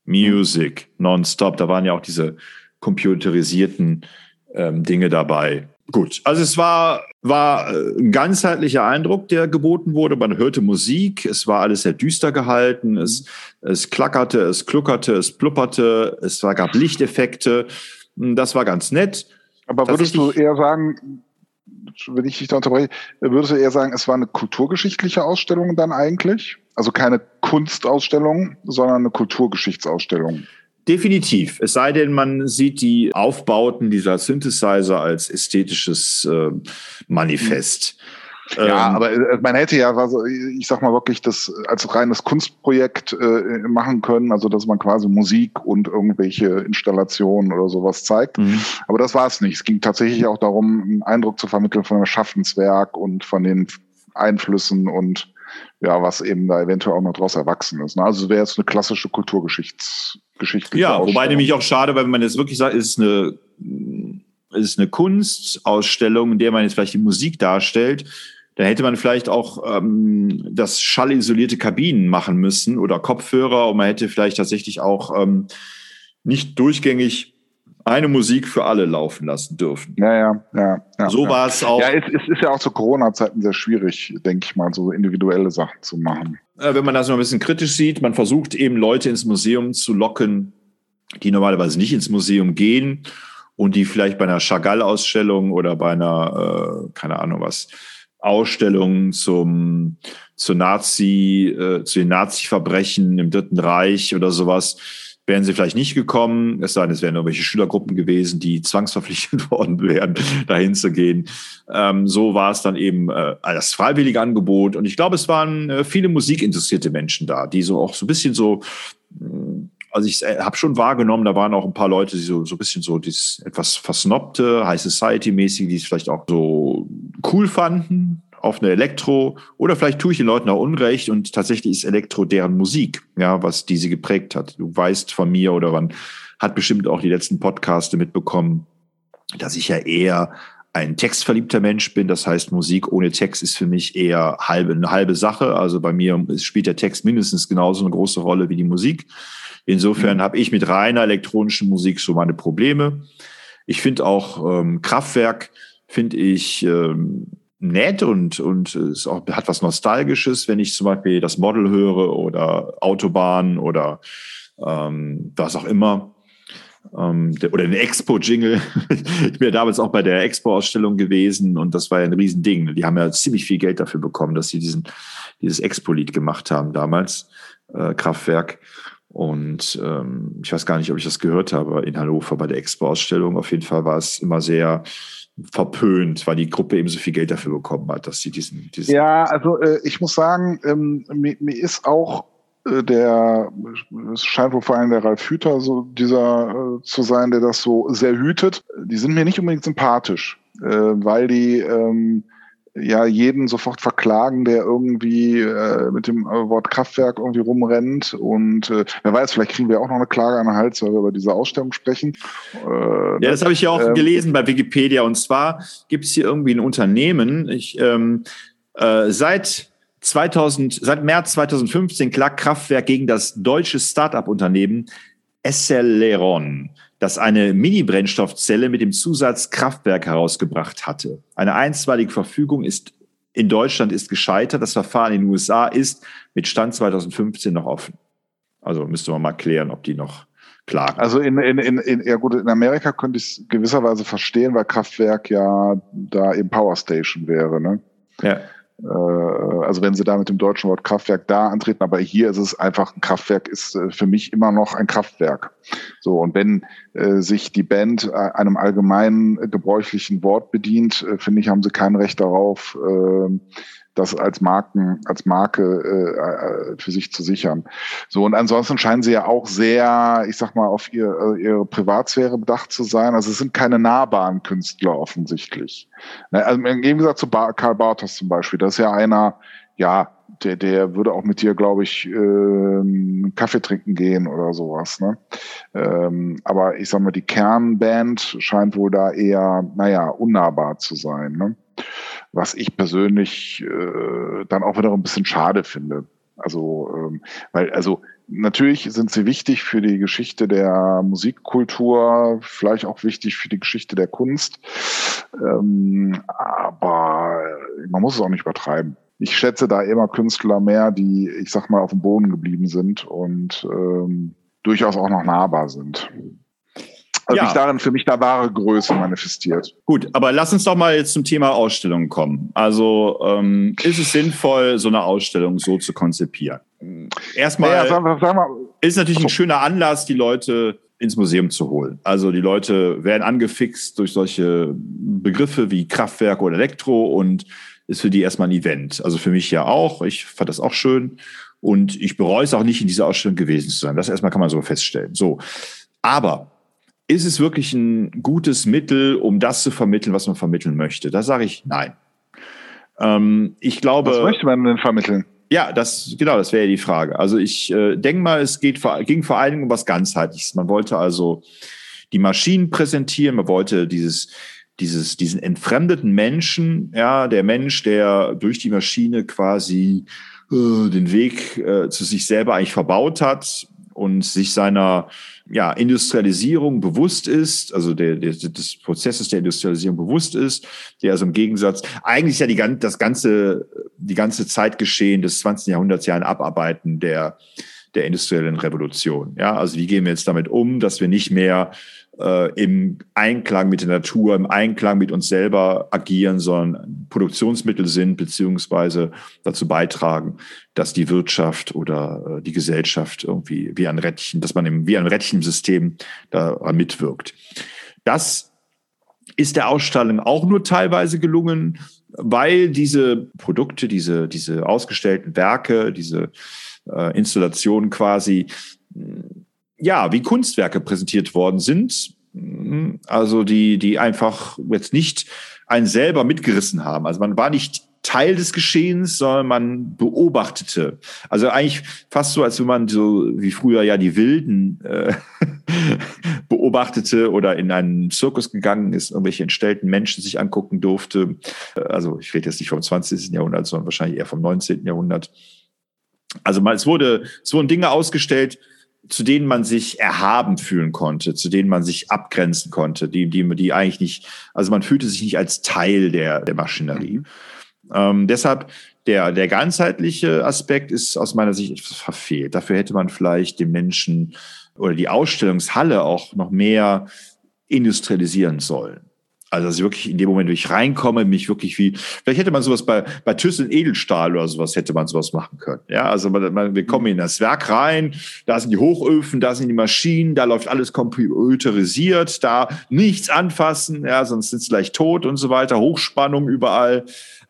Music nonstop. Da waren ja auch diese computerisierten ähm, Dinge dabei. Gut, also es war, war äh, ein ganzheitlicher Eindruck, der geboten wurde. Man hörte Musik, es war alles sehr düster gehalten, es, es klackerte, es kluckerte, es plupperte, es war, gab Lichteffekte. Das war ganz nett. Aber würdest du eher sagen, wenn ich dich da unterbreche, würdest du eher sagen, es war eine kulturgeschichtliche Ausstellung dann eigentlich? Also keine Kunstausstellung, sondern eine Kulturgeschichtsausstellung. Definitiv. Es sei denn, man sieht die Aufbauten dieser Synthesizer als ästhetisches äh, Manifest. Ja, ähm, aber äh, man hätte ja, also ich sag mal wirklich, das als reines Kunstprojekt äh, machen können, also dass man quasi Musik und irgendwelche Installationen oder sowas zeigt. Mhm. Aber das war es nicht. Es ging tatsächlich auch darum, einen Eindruck zu vermitteln von dem Schaffenswerk und von den Einflüssen und ja, was eben da eventuell auch noch draus erwachsen ist. Ne? Also wäre jetzt eine klassische Kulturgeschichte. Ja, wobei nämlich auch schade, wenn man jetzt wirklich sagt, ist eine, ist eine Kunstausstellung, in der man jetzt vielleicht die Musik darstellt. Da hätte man vielleicht auch ähm, das schallisolierte Kabinen machen müssen oder Kopfhörer und man hätte vielleicht tatsächlich auch ähm, nicht durchgängig eine Musik für alle laufen lassen dürfen. Ja, ja, ja. ja so ja. war es auch. Ja, es, es, ist ja auch zu Corona-Zeiten sehr schwierig, denke ich mal, so individuelle Sachen zu machen. Äh, wenn man das noch ein bisschen kritisch sieht, man versucht eben Leute ins Museum zu locken, die normalerweise nicht ins Museum gehen und die vielleicht bei einer Chagall-Ausstellung oder bei einer, äh, keine Ahnung was, Ausstellung zum, zu Nazi, äh, zu den Nazi-Verbrechen im Dritten Reich oder sowas wären sie vielleicht nicht gekommen, es sei denn, es wären irgendwelche Schülergruppen gewesen, die zwangsverpflichtet worden wären, dahin zu gehen. Ähm, so war es dann eben äh, das freiwillige Angebot. Und ich glaube, es waren äh, viele musikinteressierte Menschen da, die so auch so ein bisschen so, mm, also ich äh, habe schon wahrgenommen, da waren auch ein paar Leute, die so, so ein bisschen so dieses etwas versnobte, High Society-mäßige, die es vielleicht auch so cool fanden, auf eine Elektro oder vielleicht tue ich den Leuten auch Unrecht und tatsächlich ist Elektro deren Musik, ja, was diese geprägt hat. Du weißt von mir oder man hat bestimmt auch die letzten Podcaste mitbekommen, dass ich ja eher ein textverliebter Mensch bin. Das heißt, Musik ohne Text ist für mich eher halbe, eine halbe Sache. Also bei mir spielt der Text mindestens genauso eine große Rolle wie die Musik. Insofern mhm. habe ich mit reiner elektronischen Musik so meine Probleme. Ich finde auch ähm, Kraftwerk, finde ich ähm, nett und, und es auch, hat was Nostalgisches, wenn ich zum Beispiel das Model höre oder Autobahn oder ähm, was auch immer. Ähm, oder den Expo-Jingle. ich bin ja damals auch bei der Expo-Ausstellung gewesen und das war ja ein Riesending. Die haben ja ziemlich viel Geld dafür bekommen, dass sie diesen, dieses Expo-Lied gemacht haben damals, äh, Kraftwerk. Und ähm, ich weiß gar nicht, ob ich das gehört habe in Hannover bei der Expo-Ausstellung. Auf jeden Fall war es immer sehr verpönt, weil die Gruppe eben so viel Geld dafür bekommen hat, dass sie diesen. diesen ja, also äh, ich muss sagen, ähm, mir, mir ist auch äh, der, es scheint wohl vor allem der Ralf Hüter so dieser äh, zu sein, der das so sehr hütet. Die sind mir nicht unbedingt sympathisch, äh, weil die ähm, ja jeden sofort verklagen, der irgendwie äh, mit dem äh, Wort Kraftwerk irgendwie rumrennt. Und äh, wer weiß, vielleicht kriegen wir auch noch eine Klage an den Hals, weil wir über diese Ausstellung sprechen. Äh, ja, das habe ich ja auch ähm, gelesen bei Wikipedia. Und zwar gibt es hier irgendwie ein Unternehmen, ich ähm, äh, seit 2000, seit März 2015 klagt Kraftwerk gegen das deutsche Start-up-Unternehmen Aceleron das eine Mini-Brennstoffzelle mit dem Zusatz Kraftwerk herausgebracht hatte. Eine einstweilige Verfügung ist in Deutschland ist gescheitert. Das Verfahren in den USA ist mit Stand 2015 noch offen. Also müsste man mal klären, ob die noch klagen. Also in, in, in, in ja gut, in Amerika könnte ich es gewisserweise verstehen, weil Kraftwerk ja da eben Power Station wäre, ne? Ja. Äh, also wenn sie da mit dem deutschen Wort Kraftwerk da antreten, aber hier ist es einfach ein Kraftwerk, ist äh, für mich immer noch ein Kraftwerk. So, und wenn äh, sich die Band einem allgemeinen gebräuchlichen Wort bedient, finde ich, haben sie kein Recht darauf, äh, das als Marken, als Marke äh, äh, für sich zu sichern. So und ansonsten scheinen sie ja auch sehr, ich sag mal, auf ihr, äh, ihre Privatsphäre bedacht zu sein. Also es sind keine nahbaren Künstler offensichtlich. Also im Gegensatz zu Karl Bartos zum Beispiel, das ist ja einer, ja, der, der würde auch mit dir, glaube ich, äh, Kaffee trinken gehen oder sowas. Ne? Ähm, aber ich sag mal, die Kernband scheint wohl da eher, naja, unnahbar zu sein. Ne? Was ich persönlich äh, dann auch wieder ein bisschen schade finde. Also, ähm, weil, also natürlich sind sie wichtig für die Geschichte der Musikkultur, vielleicht auch wichtig für die Geschichte der Kunst. Ähm, aber man muss es auch nicht übertreiben. Ich schätze da immer Künstler mehr, die, ich sag mal, auf dem Boden geblieben sind und ähm, durchaus auch noch nahbar sind. Also ja. sich darin für mich da wahre Größe manifestiert. Gut, aber lass uns doch mal jetzt zum Thema Ausstellung kommen. Also ähm, ist es sinnvoll, so eine Ausstellung so zu konzipieren? Erstmal ja, sag, sag mal, ist natürlich ein schöner Anlass, die Leute ins Museum zu holen. Also die Leute werden angefixt durch solche Begriffe wie Kraftwerk oder Elektro und ist für die erstmal ein Event. Also für mich ja auch. Ich fand das auch schön. Und ich bereue es auch nicht, in dieser Ausstellung gewesen zu sein. Das erstmal kann man so feststellen. So. Aber ist es wirklich ein gutes Mittel, um das zu vermitteln, was man vermitteln möchte? Da sage ich nein. Ähm, ich glaube. Was möchte man denn vermitteln? Ja, das genau, das wäre ja die Frage. Also ich äh, denke mal, es geht vor, ging vor allen Dingen um was ganzheitliches. Man wollte also die Maschinen präsentieren, man wollte dieses dieses diesen entfremdeten Menschen, ja, der Mensch, der durch die Maschine quasi äh, den Weg äh, zu sich selber eigentlich verbaut hat und sich seiner ja, Industrialisierung bewusst ist, also der, der, des Prozesses der Industrialisierung bewusst ist, der also im Gegensatz, eigentlich ja die, das ganze, die ganze Zeitgeschehen des 20. Jahrhunderts ja ein Abarbeiten der, der industriellen Revolution. Ja, also wie gehen wir jetzt damit um, dass wir nicht mehr äh, im Einklang mit der Natur, im Einklang mit uns selber agieren, sondern Produktionsmittel sind, beziehungsweise dazu beitragen, dass die Wirtschaft oder äh, die Gesellschaft irgendwie wie ein Rädchen, dass man im, wie ein Rädchensystem daran mitwirkt. Das ist der Ausstellung auch nur teilweise gelungen, weil diese Produkte, diese, diese ausgestellten Werke, diese äh, Installationen quasi ja, wie Kunstwerke präsentiert worden sind. Also die, die einfach jetzt nicht einen selber mitgerissen haben. Also man war nicht Teil des Geschehens, sondern man beobachtete. Also eigentlich fast so, als wenn man so wie früher ja die Wilden äh, beobachtete oder in einen Zirkus gegangen ist, irgendwelche entstellten Menschen sich angucken durfte. Also ich rede jetzt nicht vom 20. Jahrhundert, sondern wahrscheinlich eher vom 19. Jahrhundert. Also mal, es wurde, es wurden Dinge ausgestellt, zu denen man sich erhaben fühlen konnte, zu denen man sich abgrenzen konnte, die, die, die eigentlich nicht, also man fühlte sich nicht als Teil der, der Maschinerie. Mhm. Ähm, deshalb der, der ganzheitliche Aspekt ist aus meiner Sicht verfehlt. Dafür hätte man vielleicht den Menschen oder die Ausstellungshalle auch noch mehr industrialisieren sollen. Also, dass ich wirklich in dem Moment, wo ich reinkomme, mich wirklich wie, vielleicht hätte man sowas bei, bei Thyssen Edelstahl oder sowas, hätte man sowas machen können. Ja, also man, man, wir kommen in das Werk rein, da sind die Hochöfen, da sind die Maschinen, da läuft alles computerisiert, da nichts anfassen, ja, sonst sind sie gleich tot und so weiter, Hochspannung überall.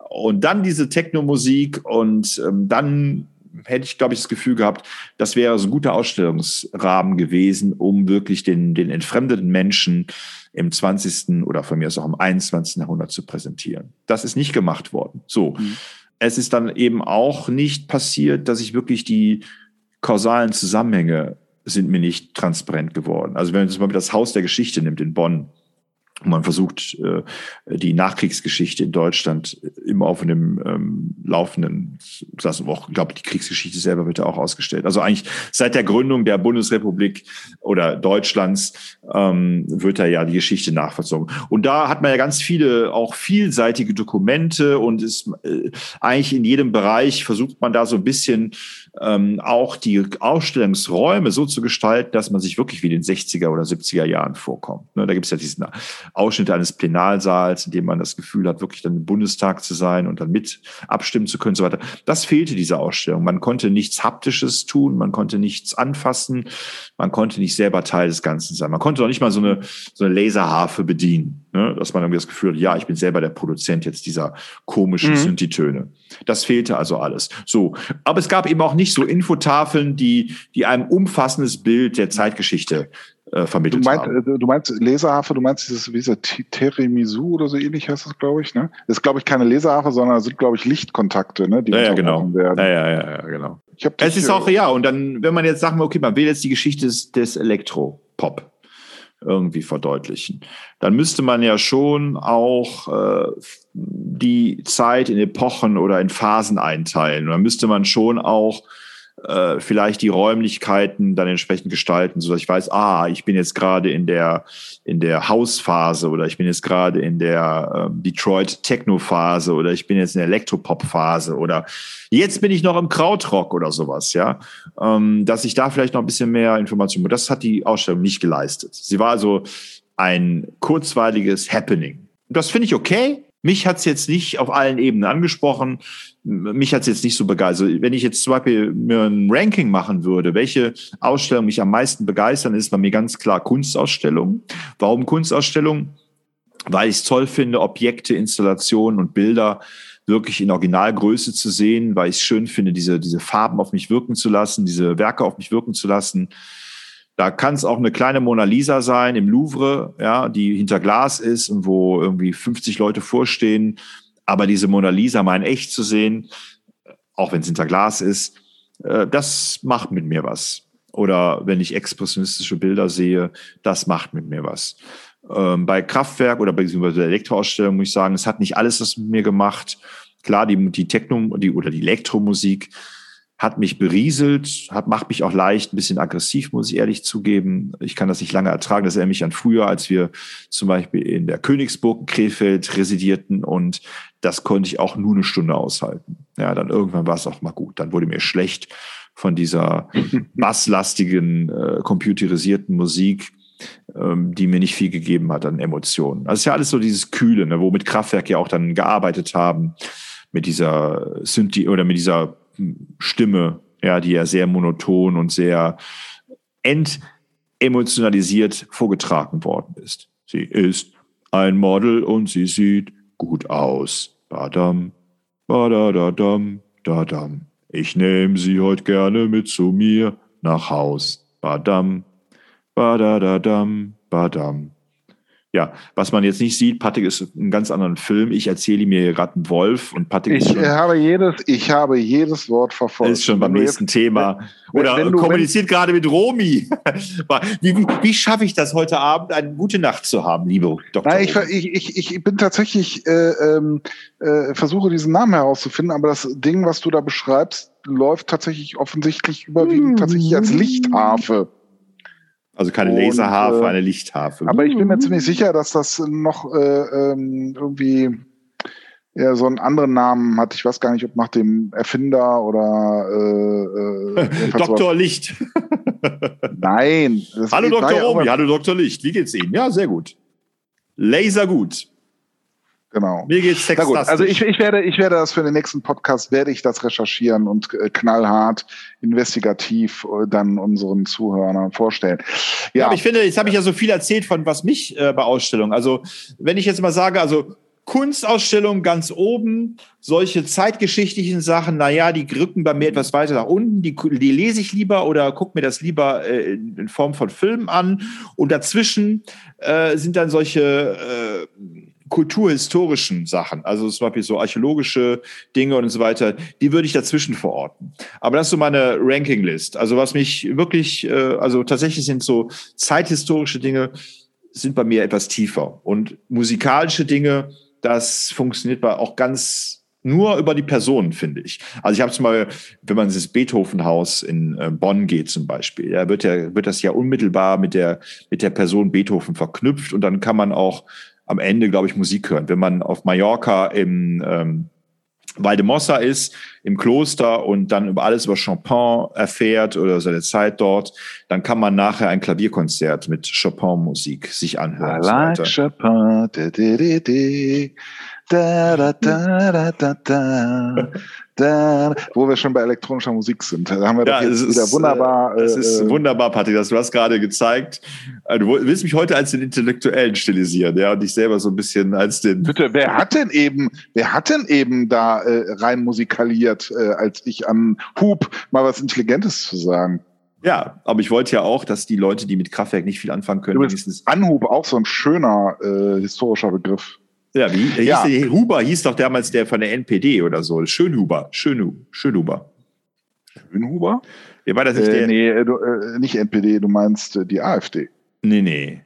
Und dann diese Technomusik und ähm, dann hätte ich, glaube ich, das Gefühl gehabt, das wäre so ein guter Ausstellungsrahmen gewesen, um wirklich den, den entfremdeten Menschen im 20. oder von mir aus auch im 21. Jahrhundert zu präsentieren. Das ist nicht gemacht worden. So. Mhm. Es ist dann eben auch nicht passiert, dass ich wirklich die kausalen Zusammenhänge sind mir nicht transparent geworden. Also wenn man zum Beispiel das Haus der Geschichte nimmt in Bonn, man versucht, äh, die Nachkriegsgeschichte in Deutschland immer auf einem ähm, laufenden, das auch, ich glaube, die Kriegsgeschichte selber wird ja auch ausgestellt. Also eigentlich seit der Gründung der Bundesrepublik oder Deutschlands ähm, wird da ja die Geschichte nachvollzogen. Und da hat man ja ganz viele auch vielseitige Dokumente und ist äh, eigentlich in jedem Bereich versucht man da so ein bisschen ähm, auch die Ausstellungsräume so zu gestalten, dass man sich wirklich wie in den 60er oder 70er Jahren vorkommt. Ne, da gibt es ja diesen Ausschnitt eines Plenarsaals, in dem man das Gefühl hat, wirklich dann im Bundestag zu sein und dann mit abstimmen zu können und so weiter. Das fehlte dieser Ausstellung. Man konnte nichts Haptisches tun, man konnte nichts anfassen, man konnte nicht selber Teil des Ganzen sein. Man konnte auch nicht mal so eine, so eine Laserharfe bedienen, ne? dass man irgendwie das Gefühl hat, ja, ich bin selber der Produzent jetzt dieser komischen mhm. Synthi-Töne. Das fehlte also alles. So. Aber es gab eben auch nicht so Infotafeln, die, die einem umfassendes Bild der Zeitgeschichte äh, vermittelt du meinst, haben. Äh, du meinst Laserhafe, du meinst dieses, wie Teremisu oder so ähnlich heißt das, glaube ich, ne? Das ist, glaube ich, keine Laserhafe, sondern sind, glaube ich, Lichtkontakte, ne? Die ja, ja, genau. werden. Ja, ja, ja, ja, genau. Es ist auch, ja, und dann, wenn man jetzt sagt, okay, man will jetzt die Geschichte des, des Elektropop irgendwie verdeutlichen, dann müsste man ja schon auch äh, die Zeit in Epochen oder in Phasen einteilen. Dann müsste man schon auch äh, vielleicht die Räumlichkeiten dann entsprechend gestalten, so dass ich weiß, ah, ich bin jetzt gerade in der in der Hausphase oder ich bin jetzt gerade in der ähm, Detroit Techno Phase oder ich bin jetzt in der Elektropop Phase oder jetzt bin ich noch im Krautrock oder sowas, ja, ähm, dass ich da vielleicht noch ein bisschen mehr Information. Das hat die Ausstellung nicht geleistet. Sie war also ein kurzweiliges Happening. Das finde ich okay. Mich hat's jetzt nicht auf allen Ebenen angesprochen. Mich hat's jetzt nicht so begeistert. Wenn ich jetzt zum Beispiel mir ein Ranking machen würde, welche Ausstellung mich am meisten begeistern, ist bei mir ganz klar Kunstausstellungen. Warum Kunstausstellungen? Weil ich es toll finde, Objekte, Installationen und Bilder wirklich in Originalgröße zu sehen, weil ich es schön finde, diese, diese Farben auf mich wirken zu lassen, diese Werke auf mich wirken zu lassen. Da kann es auch eine kleine Mona Lisa sein im Louvre, ja, die hinter Glas ist und wo irgendwie 50 Leute vorstehen. Aber diese Mona Lisa mal in echt zu sehen, auch wenn es hinter Glas ist, äh, das macht mit mir was. Oder wenn ich expressionistische Bilder sehe, das macht mit mir was. Ähm, bei Kraftwerk oder beziehungsweise der Elektroausstellung muss ich sagen, es hat nicht alles das mit mir gemacht. Klar, die, die Techno die, oder die Elektromusik hat mich berieselt, hat, macht mich auch leicht ein bisschen aggressiv, muss ich ehrlich zugeben. Ich kann das nicht lange ertragen. Das erinnert mich an früher, als wir zum Beispiel in der Königsburg in Krefeld residierten und das konnte ich auch nur eine Stunde aushalten. Ja, dann irgendwann war es auch mal gut. Dann wurde mir schlecht von dieser basslastigen, äh, computerisierten Musik, ähm, die mir nicht viel gegeben hat an Emotionen. Also es ist ja alles so dieses Kühle, ne, womit Kraftwerk ja auch dann gearbeitet haben, mit dieser Synthi oder mit dieser Stimme, ja, die ja sehr monoton und sehr entemotionalisiert vorgetragen worden ist. Sie ist ein Model und sie sieht gut aus. Badam, badadadam, dadam. Ich nehme sie heute gerne mit zu mir nach Haus. Badam, badadadam, badam ja, was man jetzt nicht sieht, Patrick ist ein ganz anderen Film. Ich erzähle mir gerade einen Wolf und Patrick ich ist schon, habe jedes, ich habe jedes Wort verfolgt. Ist schon beim nächsten jetzt, Thema. Wenn, Oder wenn du, kommuniziert wenn, gerade mit Romy. wie, wie, schaffe ich das heute Abend, eine gute Nacht zu haben, liebe Dr. Nein, ich, ich, ich, ich bin tatsächlich, äh, ähm, äh, versuche diesen Namen herauszufinden, aber das Ding, was du da beschreibst, läuft tatsächlich offensichtlich überwiegend tatsächlich als Lichtharfe. Also keine Laserharfe, äh, eine Lichtharfe. Aber ich bin mir ziemlich sicher, dass das noch äh, ähm, irgendwie ja, so einen anderen Namen hat. Ich weiß gar nicht, ob nach dem Erfinder oder äh, äh, Dr. Licht. Nein. Hallo Dr. Romy, hallo Dr. Licht. Wie geht's Ihnen? Ja, sehr gut. Laser gut. Genau. Mir geht's textastisch. Also ich, ich, werde, ich werde das für den nächsten Podcast, werde ich das recherchieren und äh, knallhart, investigativ äh, dann unseren Zuhörern vorstellen. Ja, ja aber ich finde, jetzt habe ich ja so viel erzählt von was mich äh, bei Ausstellungen. Also wenn ich jetzt mal sage, also Kunstausstellung ganz oben, solche zeitgeschichtlichen Sachen, naja, die rücken bei mir etwas weiter nach unten, die, die lese ich lieber oder gucke mir das lieber äh, in Form von Filmen an. Und dazwischen äh, sind dann solche äh, kulturhistorischen Sachen, also zum Beispiel so archäologische Dinge und so weiter, die würde ich dazwischen verorten. Aber das ist so meine Rankinglist. Also was mich wirklich, äh, also tatsächlich sind so zeithistorische Dinge, sind bei mir etwas tiefer. Und musikalische Dinge, das funktioniert bei auch ganz nur über die Person, finde ich. Also ich habe es mal, wenn man ins Beethovenhaus in äh, Bonn geht zum Beispiel, da wird, ja, wird das ja unmittelbar mit der, mit der Person Beethoven verknüpft und dann kann man auch am Ende, glaube ich, Musik hören. Wenn man auf Mallorca im ähm, Valdemossa ist, im Kloster und dann über alles über Chopin erfährt oder seine Zeit dort, dann kann man nachher ein Klavierkonzert mit Chopin-Musik sich anhören. I like Chopin. Da, da, da, da, da, da, wo wir schon bei elektronischer Musik sind. Da haben wir ja, das wieder wunderbar. Es äh, ist äh, wunderbar, Patrick, dass du hast gerade gezeigt. Äh, du willst mich heute als den Intellektuellen stilisieren, ja, und dich selber so ein bisschen als den. Bitte, wer hat denn eben, wer hat denn eben da äh, rein musikaliert, äh, als ich am Hub mal was Intelligentes zu sagen? Ja, aber ich wollte ja auch, dass die Leute, die mit Kraftwerk nicht viel anfangen können, wenigstens. Anhub auch so ein schöner äh, historischer Begriff. Ja, wie? Hieß ja. Der, Huber hieß doch damals der von der NPD oder so. Schönhuber. Schönhu, Schönhuber. Schönhuber? Ja, war das nicht äh, der? Nee, äh, du, äh, nicht NPD, du meinst äh, die AfD. Nee, nee.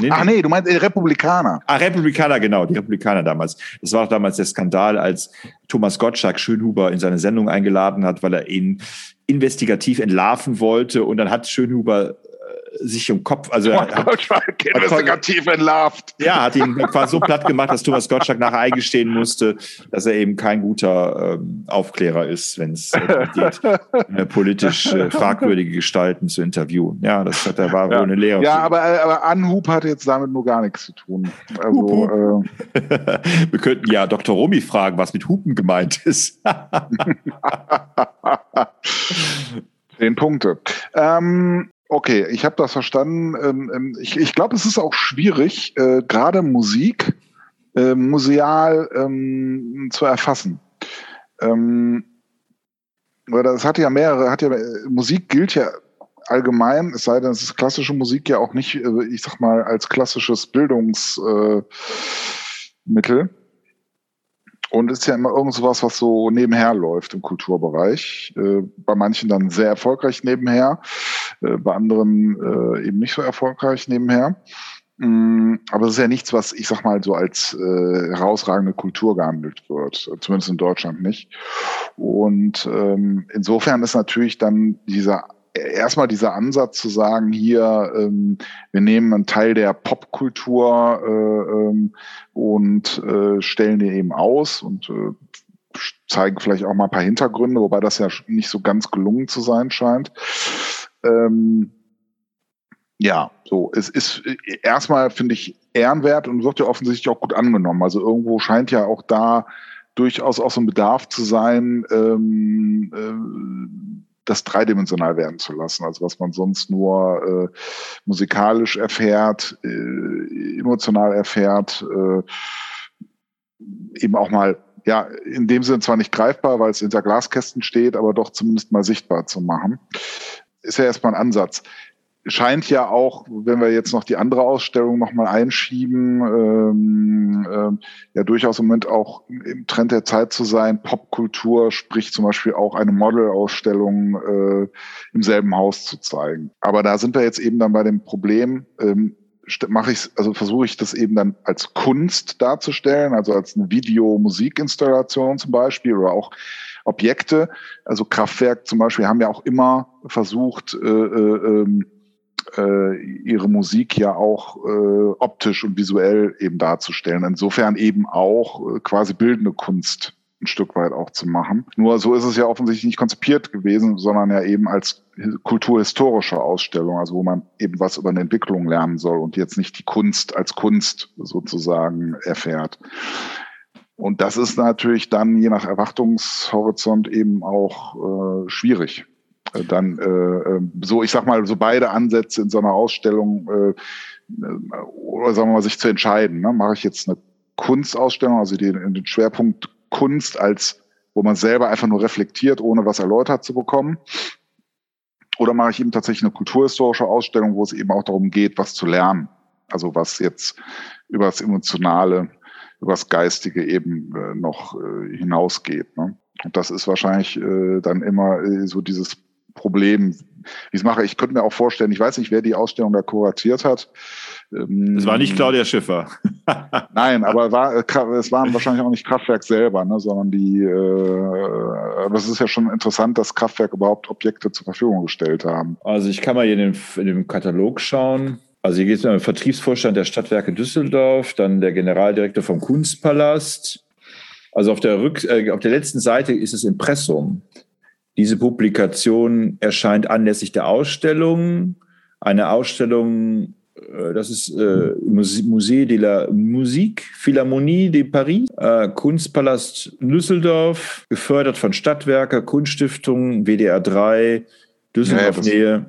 Nee, Ach nee, du meinst äh, Republikaner. Ah, Republikaner, genau, die Republikaner damals. Das war auch damals der Skandal, als Thomas Gottschalk Schönhuber in seine Sendung eingeladen hat, weil er ihn investigativ entlarven wollte. Und dann hat Schönhuber sich im Kopf, also er hat, Gottschalk investigativ entlarvt. Ja, hat ihn quasi so platt gemacht, dass Thomas Gottschalk nachher eingestehen musste, dass er eben kein guter ähm, Aufklärer ist, wenn es äh, geht, äh, politisch äh, fragwürdige Gestalten zu interviewen. Ja, das hat, da war ja. wohl eine Lehre. Ja, aber, äh, aber Anhub hat jetzt damit nur gar nichts zu tun. Also, Hup, Äh, Wir könnten ja Dr. Romy fragen, was mit Hupen gemeint ist. Zehn Punkte. Ähm, Okay, ich habe das verstanden. Ähm, ähm, ich, ich glaube, es ist auch schwierig, äh, gerade Musik äh, museal ähm, zu erfassen. Ähm, weil das hat ja mehrere, hat ja Musik gilt ja allgemein, es sei denn, es ist klassische Musik ja auch nicht, äh, ich sag mal, als klassisches Bildungsmittel. Äh, und ist ja immer irgend sowas, was so nebenher läuft im Kulturbereich. Äh, bei manchen dann sehr erfolgreich nebenher, äh, bei anderen äh, eben nicht so erfolgreich nebenher. Mm, aber es ist ja nichts, was ich sag mal so als herausragende Kultur gehandelt wird, zumindest in Deutschland nicht. Und ähm, insofern ist natürlich dann dieser erstmal dieser Ansatz zu sagen, hier, ähm, wir nehmen einen Teil der Popkultur äh, ähm, und äh, stellen den eben aus und äh, zeigen vielleicht auch mal ein paar Hintergründe, wobei das ja nicht so ganz gelungen zu sein scheint. Ähm, ja, so, es ist erstmal, finde ich, ehrenwert und wird ja offensichtlich auch gut angenommen. Also irgendwo scheint ja auch da durchaus auch so ein Bedarf zu sein, ähm, äh, das dreidimensional werden zu lassen. Also was man sonst nur äh, musikalisch erfährt, äh, emotional erfährt, äh, eben auch mal, ja, in dem Sinne zwar nicht greifbar, weil es hinter Glaskästen steht, aber doch zumindest mal sichtbar zu machen. Ist ja erstmal ein Ansatz scheint ja auch, wenn wir jetzt noch die andere Ausstellung nochmal einschieben, ähm, ähm, ja durchaus im Moment auch im Trend der Zeit zu sein. Popkultur, sprich zum Beispiel auch eine Modelausstellung äh, im selben Haus zu zeigen. Aber da sind wir jetzt eben dann bei dem Problem, ähm, mache ich, also versuche ich das eben dann als Kunst darzustellen, also als eine Video-Musikinstallation zum Beispiel oder auch Objekte. Also Kraftwerk zum Beispiel haben ja auch immer versucht, äh, äh, ähm, äh, ihre Musik ja auch äh, optisch und visuell eben darzustellen. Insofern eben auch äh, quasi bildende Kunst ein Stück weit auch zu machen. Nur so ist es ja offensichtlich nicht konzipiert gewesen, sondern ja eben als kulturhistorische Ausstellung, also wo man eben was über eine Entwicklung lernen soll und jetzt nicht die Kunst als Kunst sozusagen erfährt. Und das ist natürlich dann je nach Erwartungshorizont eben auch äh, schwierig. Äh, dann äh, äh, so, ich sag mal, so beide Ansätze in so einer Ausstellung äh, oder sagen wir mal, sich zu entscheiden. Ne? Mache ich jetzt eine Kunstausstellung, also den, den Schwerpunkt Kunst als, wo man selber einfach nur reflektiert, ohne was erläutert zu bekommen. Oder mache ich eben tatsächlich eine kulturhistorische Ausstellung, wo es eben auch darum geht, was zu lernen. Also was jetzt über das Emotionale, über das Geistige eben äh, noch äh, hinausgeht. Ne? Und das ist wahrscheinlich äh, dann immer äh, so dieses Problem, wie ich es mache. Ich könnte mir auch vorstellen, ich weiß nicht, wer die Ausstellung da kuratiert hat. Ähm, es war nicht Claudia Schiffer. Nein, aber war, äh, es waren wahrscheinlich auch nicht Kraftwerk selber, ne, sondern die, äh, das ist ja schon interessant, dass Kraftwerk überhaupt Objekte zur Verfügung gestellt haben. Also ich kann mal hier in dem, in dem Katalog schauen. Also hier geht es um den Vertriebsvorstand der Stadtwerke Düsseldorf, dann der Generaldirektor vom Kunstpalast. Also auf der, Rück, äh, auf der letzten Seite ist es Impressum. Diese Publikation erscheint anlässlich der Ausstellung. Eine Ausstellung, äh, das ist äh, Musée de la Musique, Philharmonie de Paris, äh, Kunstpalast Düsseldorf, gefördert von Stadtwerke, Kunststiftung, WDR 3, Düsseldorf-Nähe.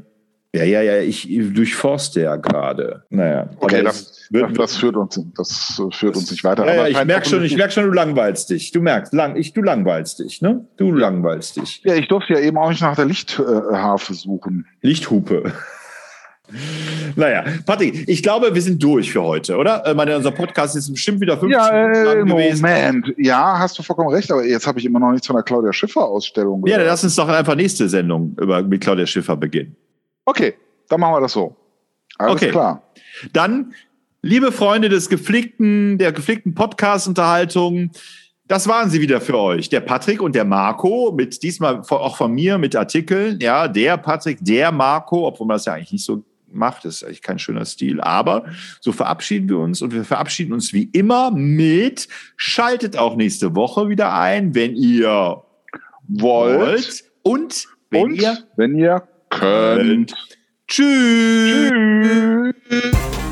Ja, ja, ja, ich durchforste ja gerade. Naja. Okay, das, wird, das, führt uns, das führt uns nicht weiter. Ja, ja, ich merke schon, ich merke schon, du langweilst dich. Du merkst, lang, ich, du langweilst dich, ne? Du langweilst dich. Ja, ich durfte ja eben auch nicht nach der Lichtharfe suchen. Lichthupe. Naja, Patrick, ich glaube, wir sind durch für heute, oder? Ich meine, unser Podcast ist bestimmt wieder 15 ja, äh, lang gewesen. Moment, ja, hast du vollkommen recht, aber jetzt habe ich immer noch nichts von der Claudia Schiffer-Ausstellung gehört. Ja, lass uns doch einfach nächste Sendung über, mit Claudia Schiffer beginnen. Okay, dann machen wir das so. Alles okay. klar. Dann, liebe Freunde des gepflegten, der gepflegten Podcast-Unterhaltung, das waren sie wieder für euch. Der Patrick und der Marco, mit diesmal auch von mir mit Artikeln. Ja, der Patrick, der Marco, obwohl man das ja eigentlich nicht so macht, das ist eigentlich kein schöner Stil. Aber so verabschieden wir uns und wir verabschieden uns wie immer mit, schaltet auch nächste Woche wieder ein, wenn ihr wollt. Und wenn und ihr, wenn ihr könnt. Tschüss. Tschüss.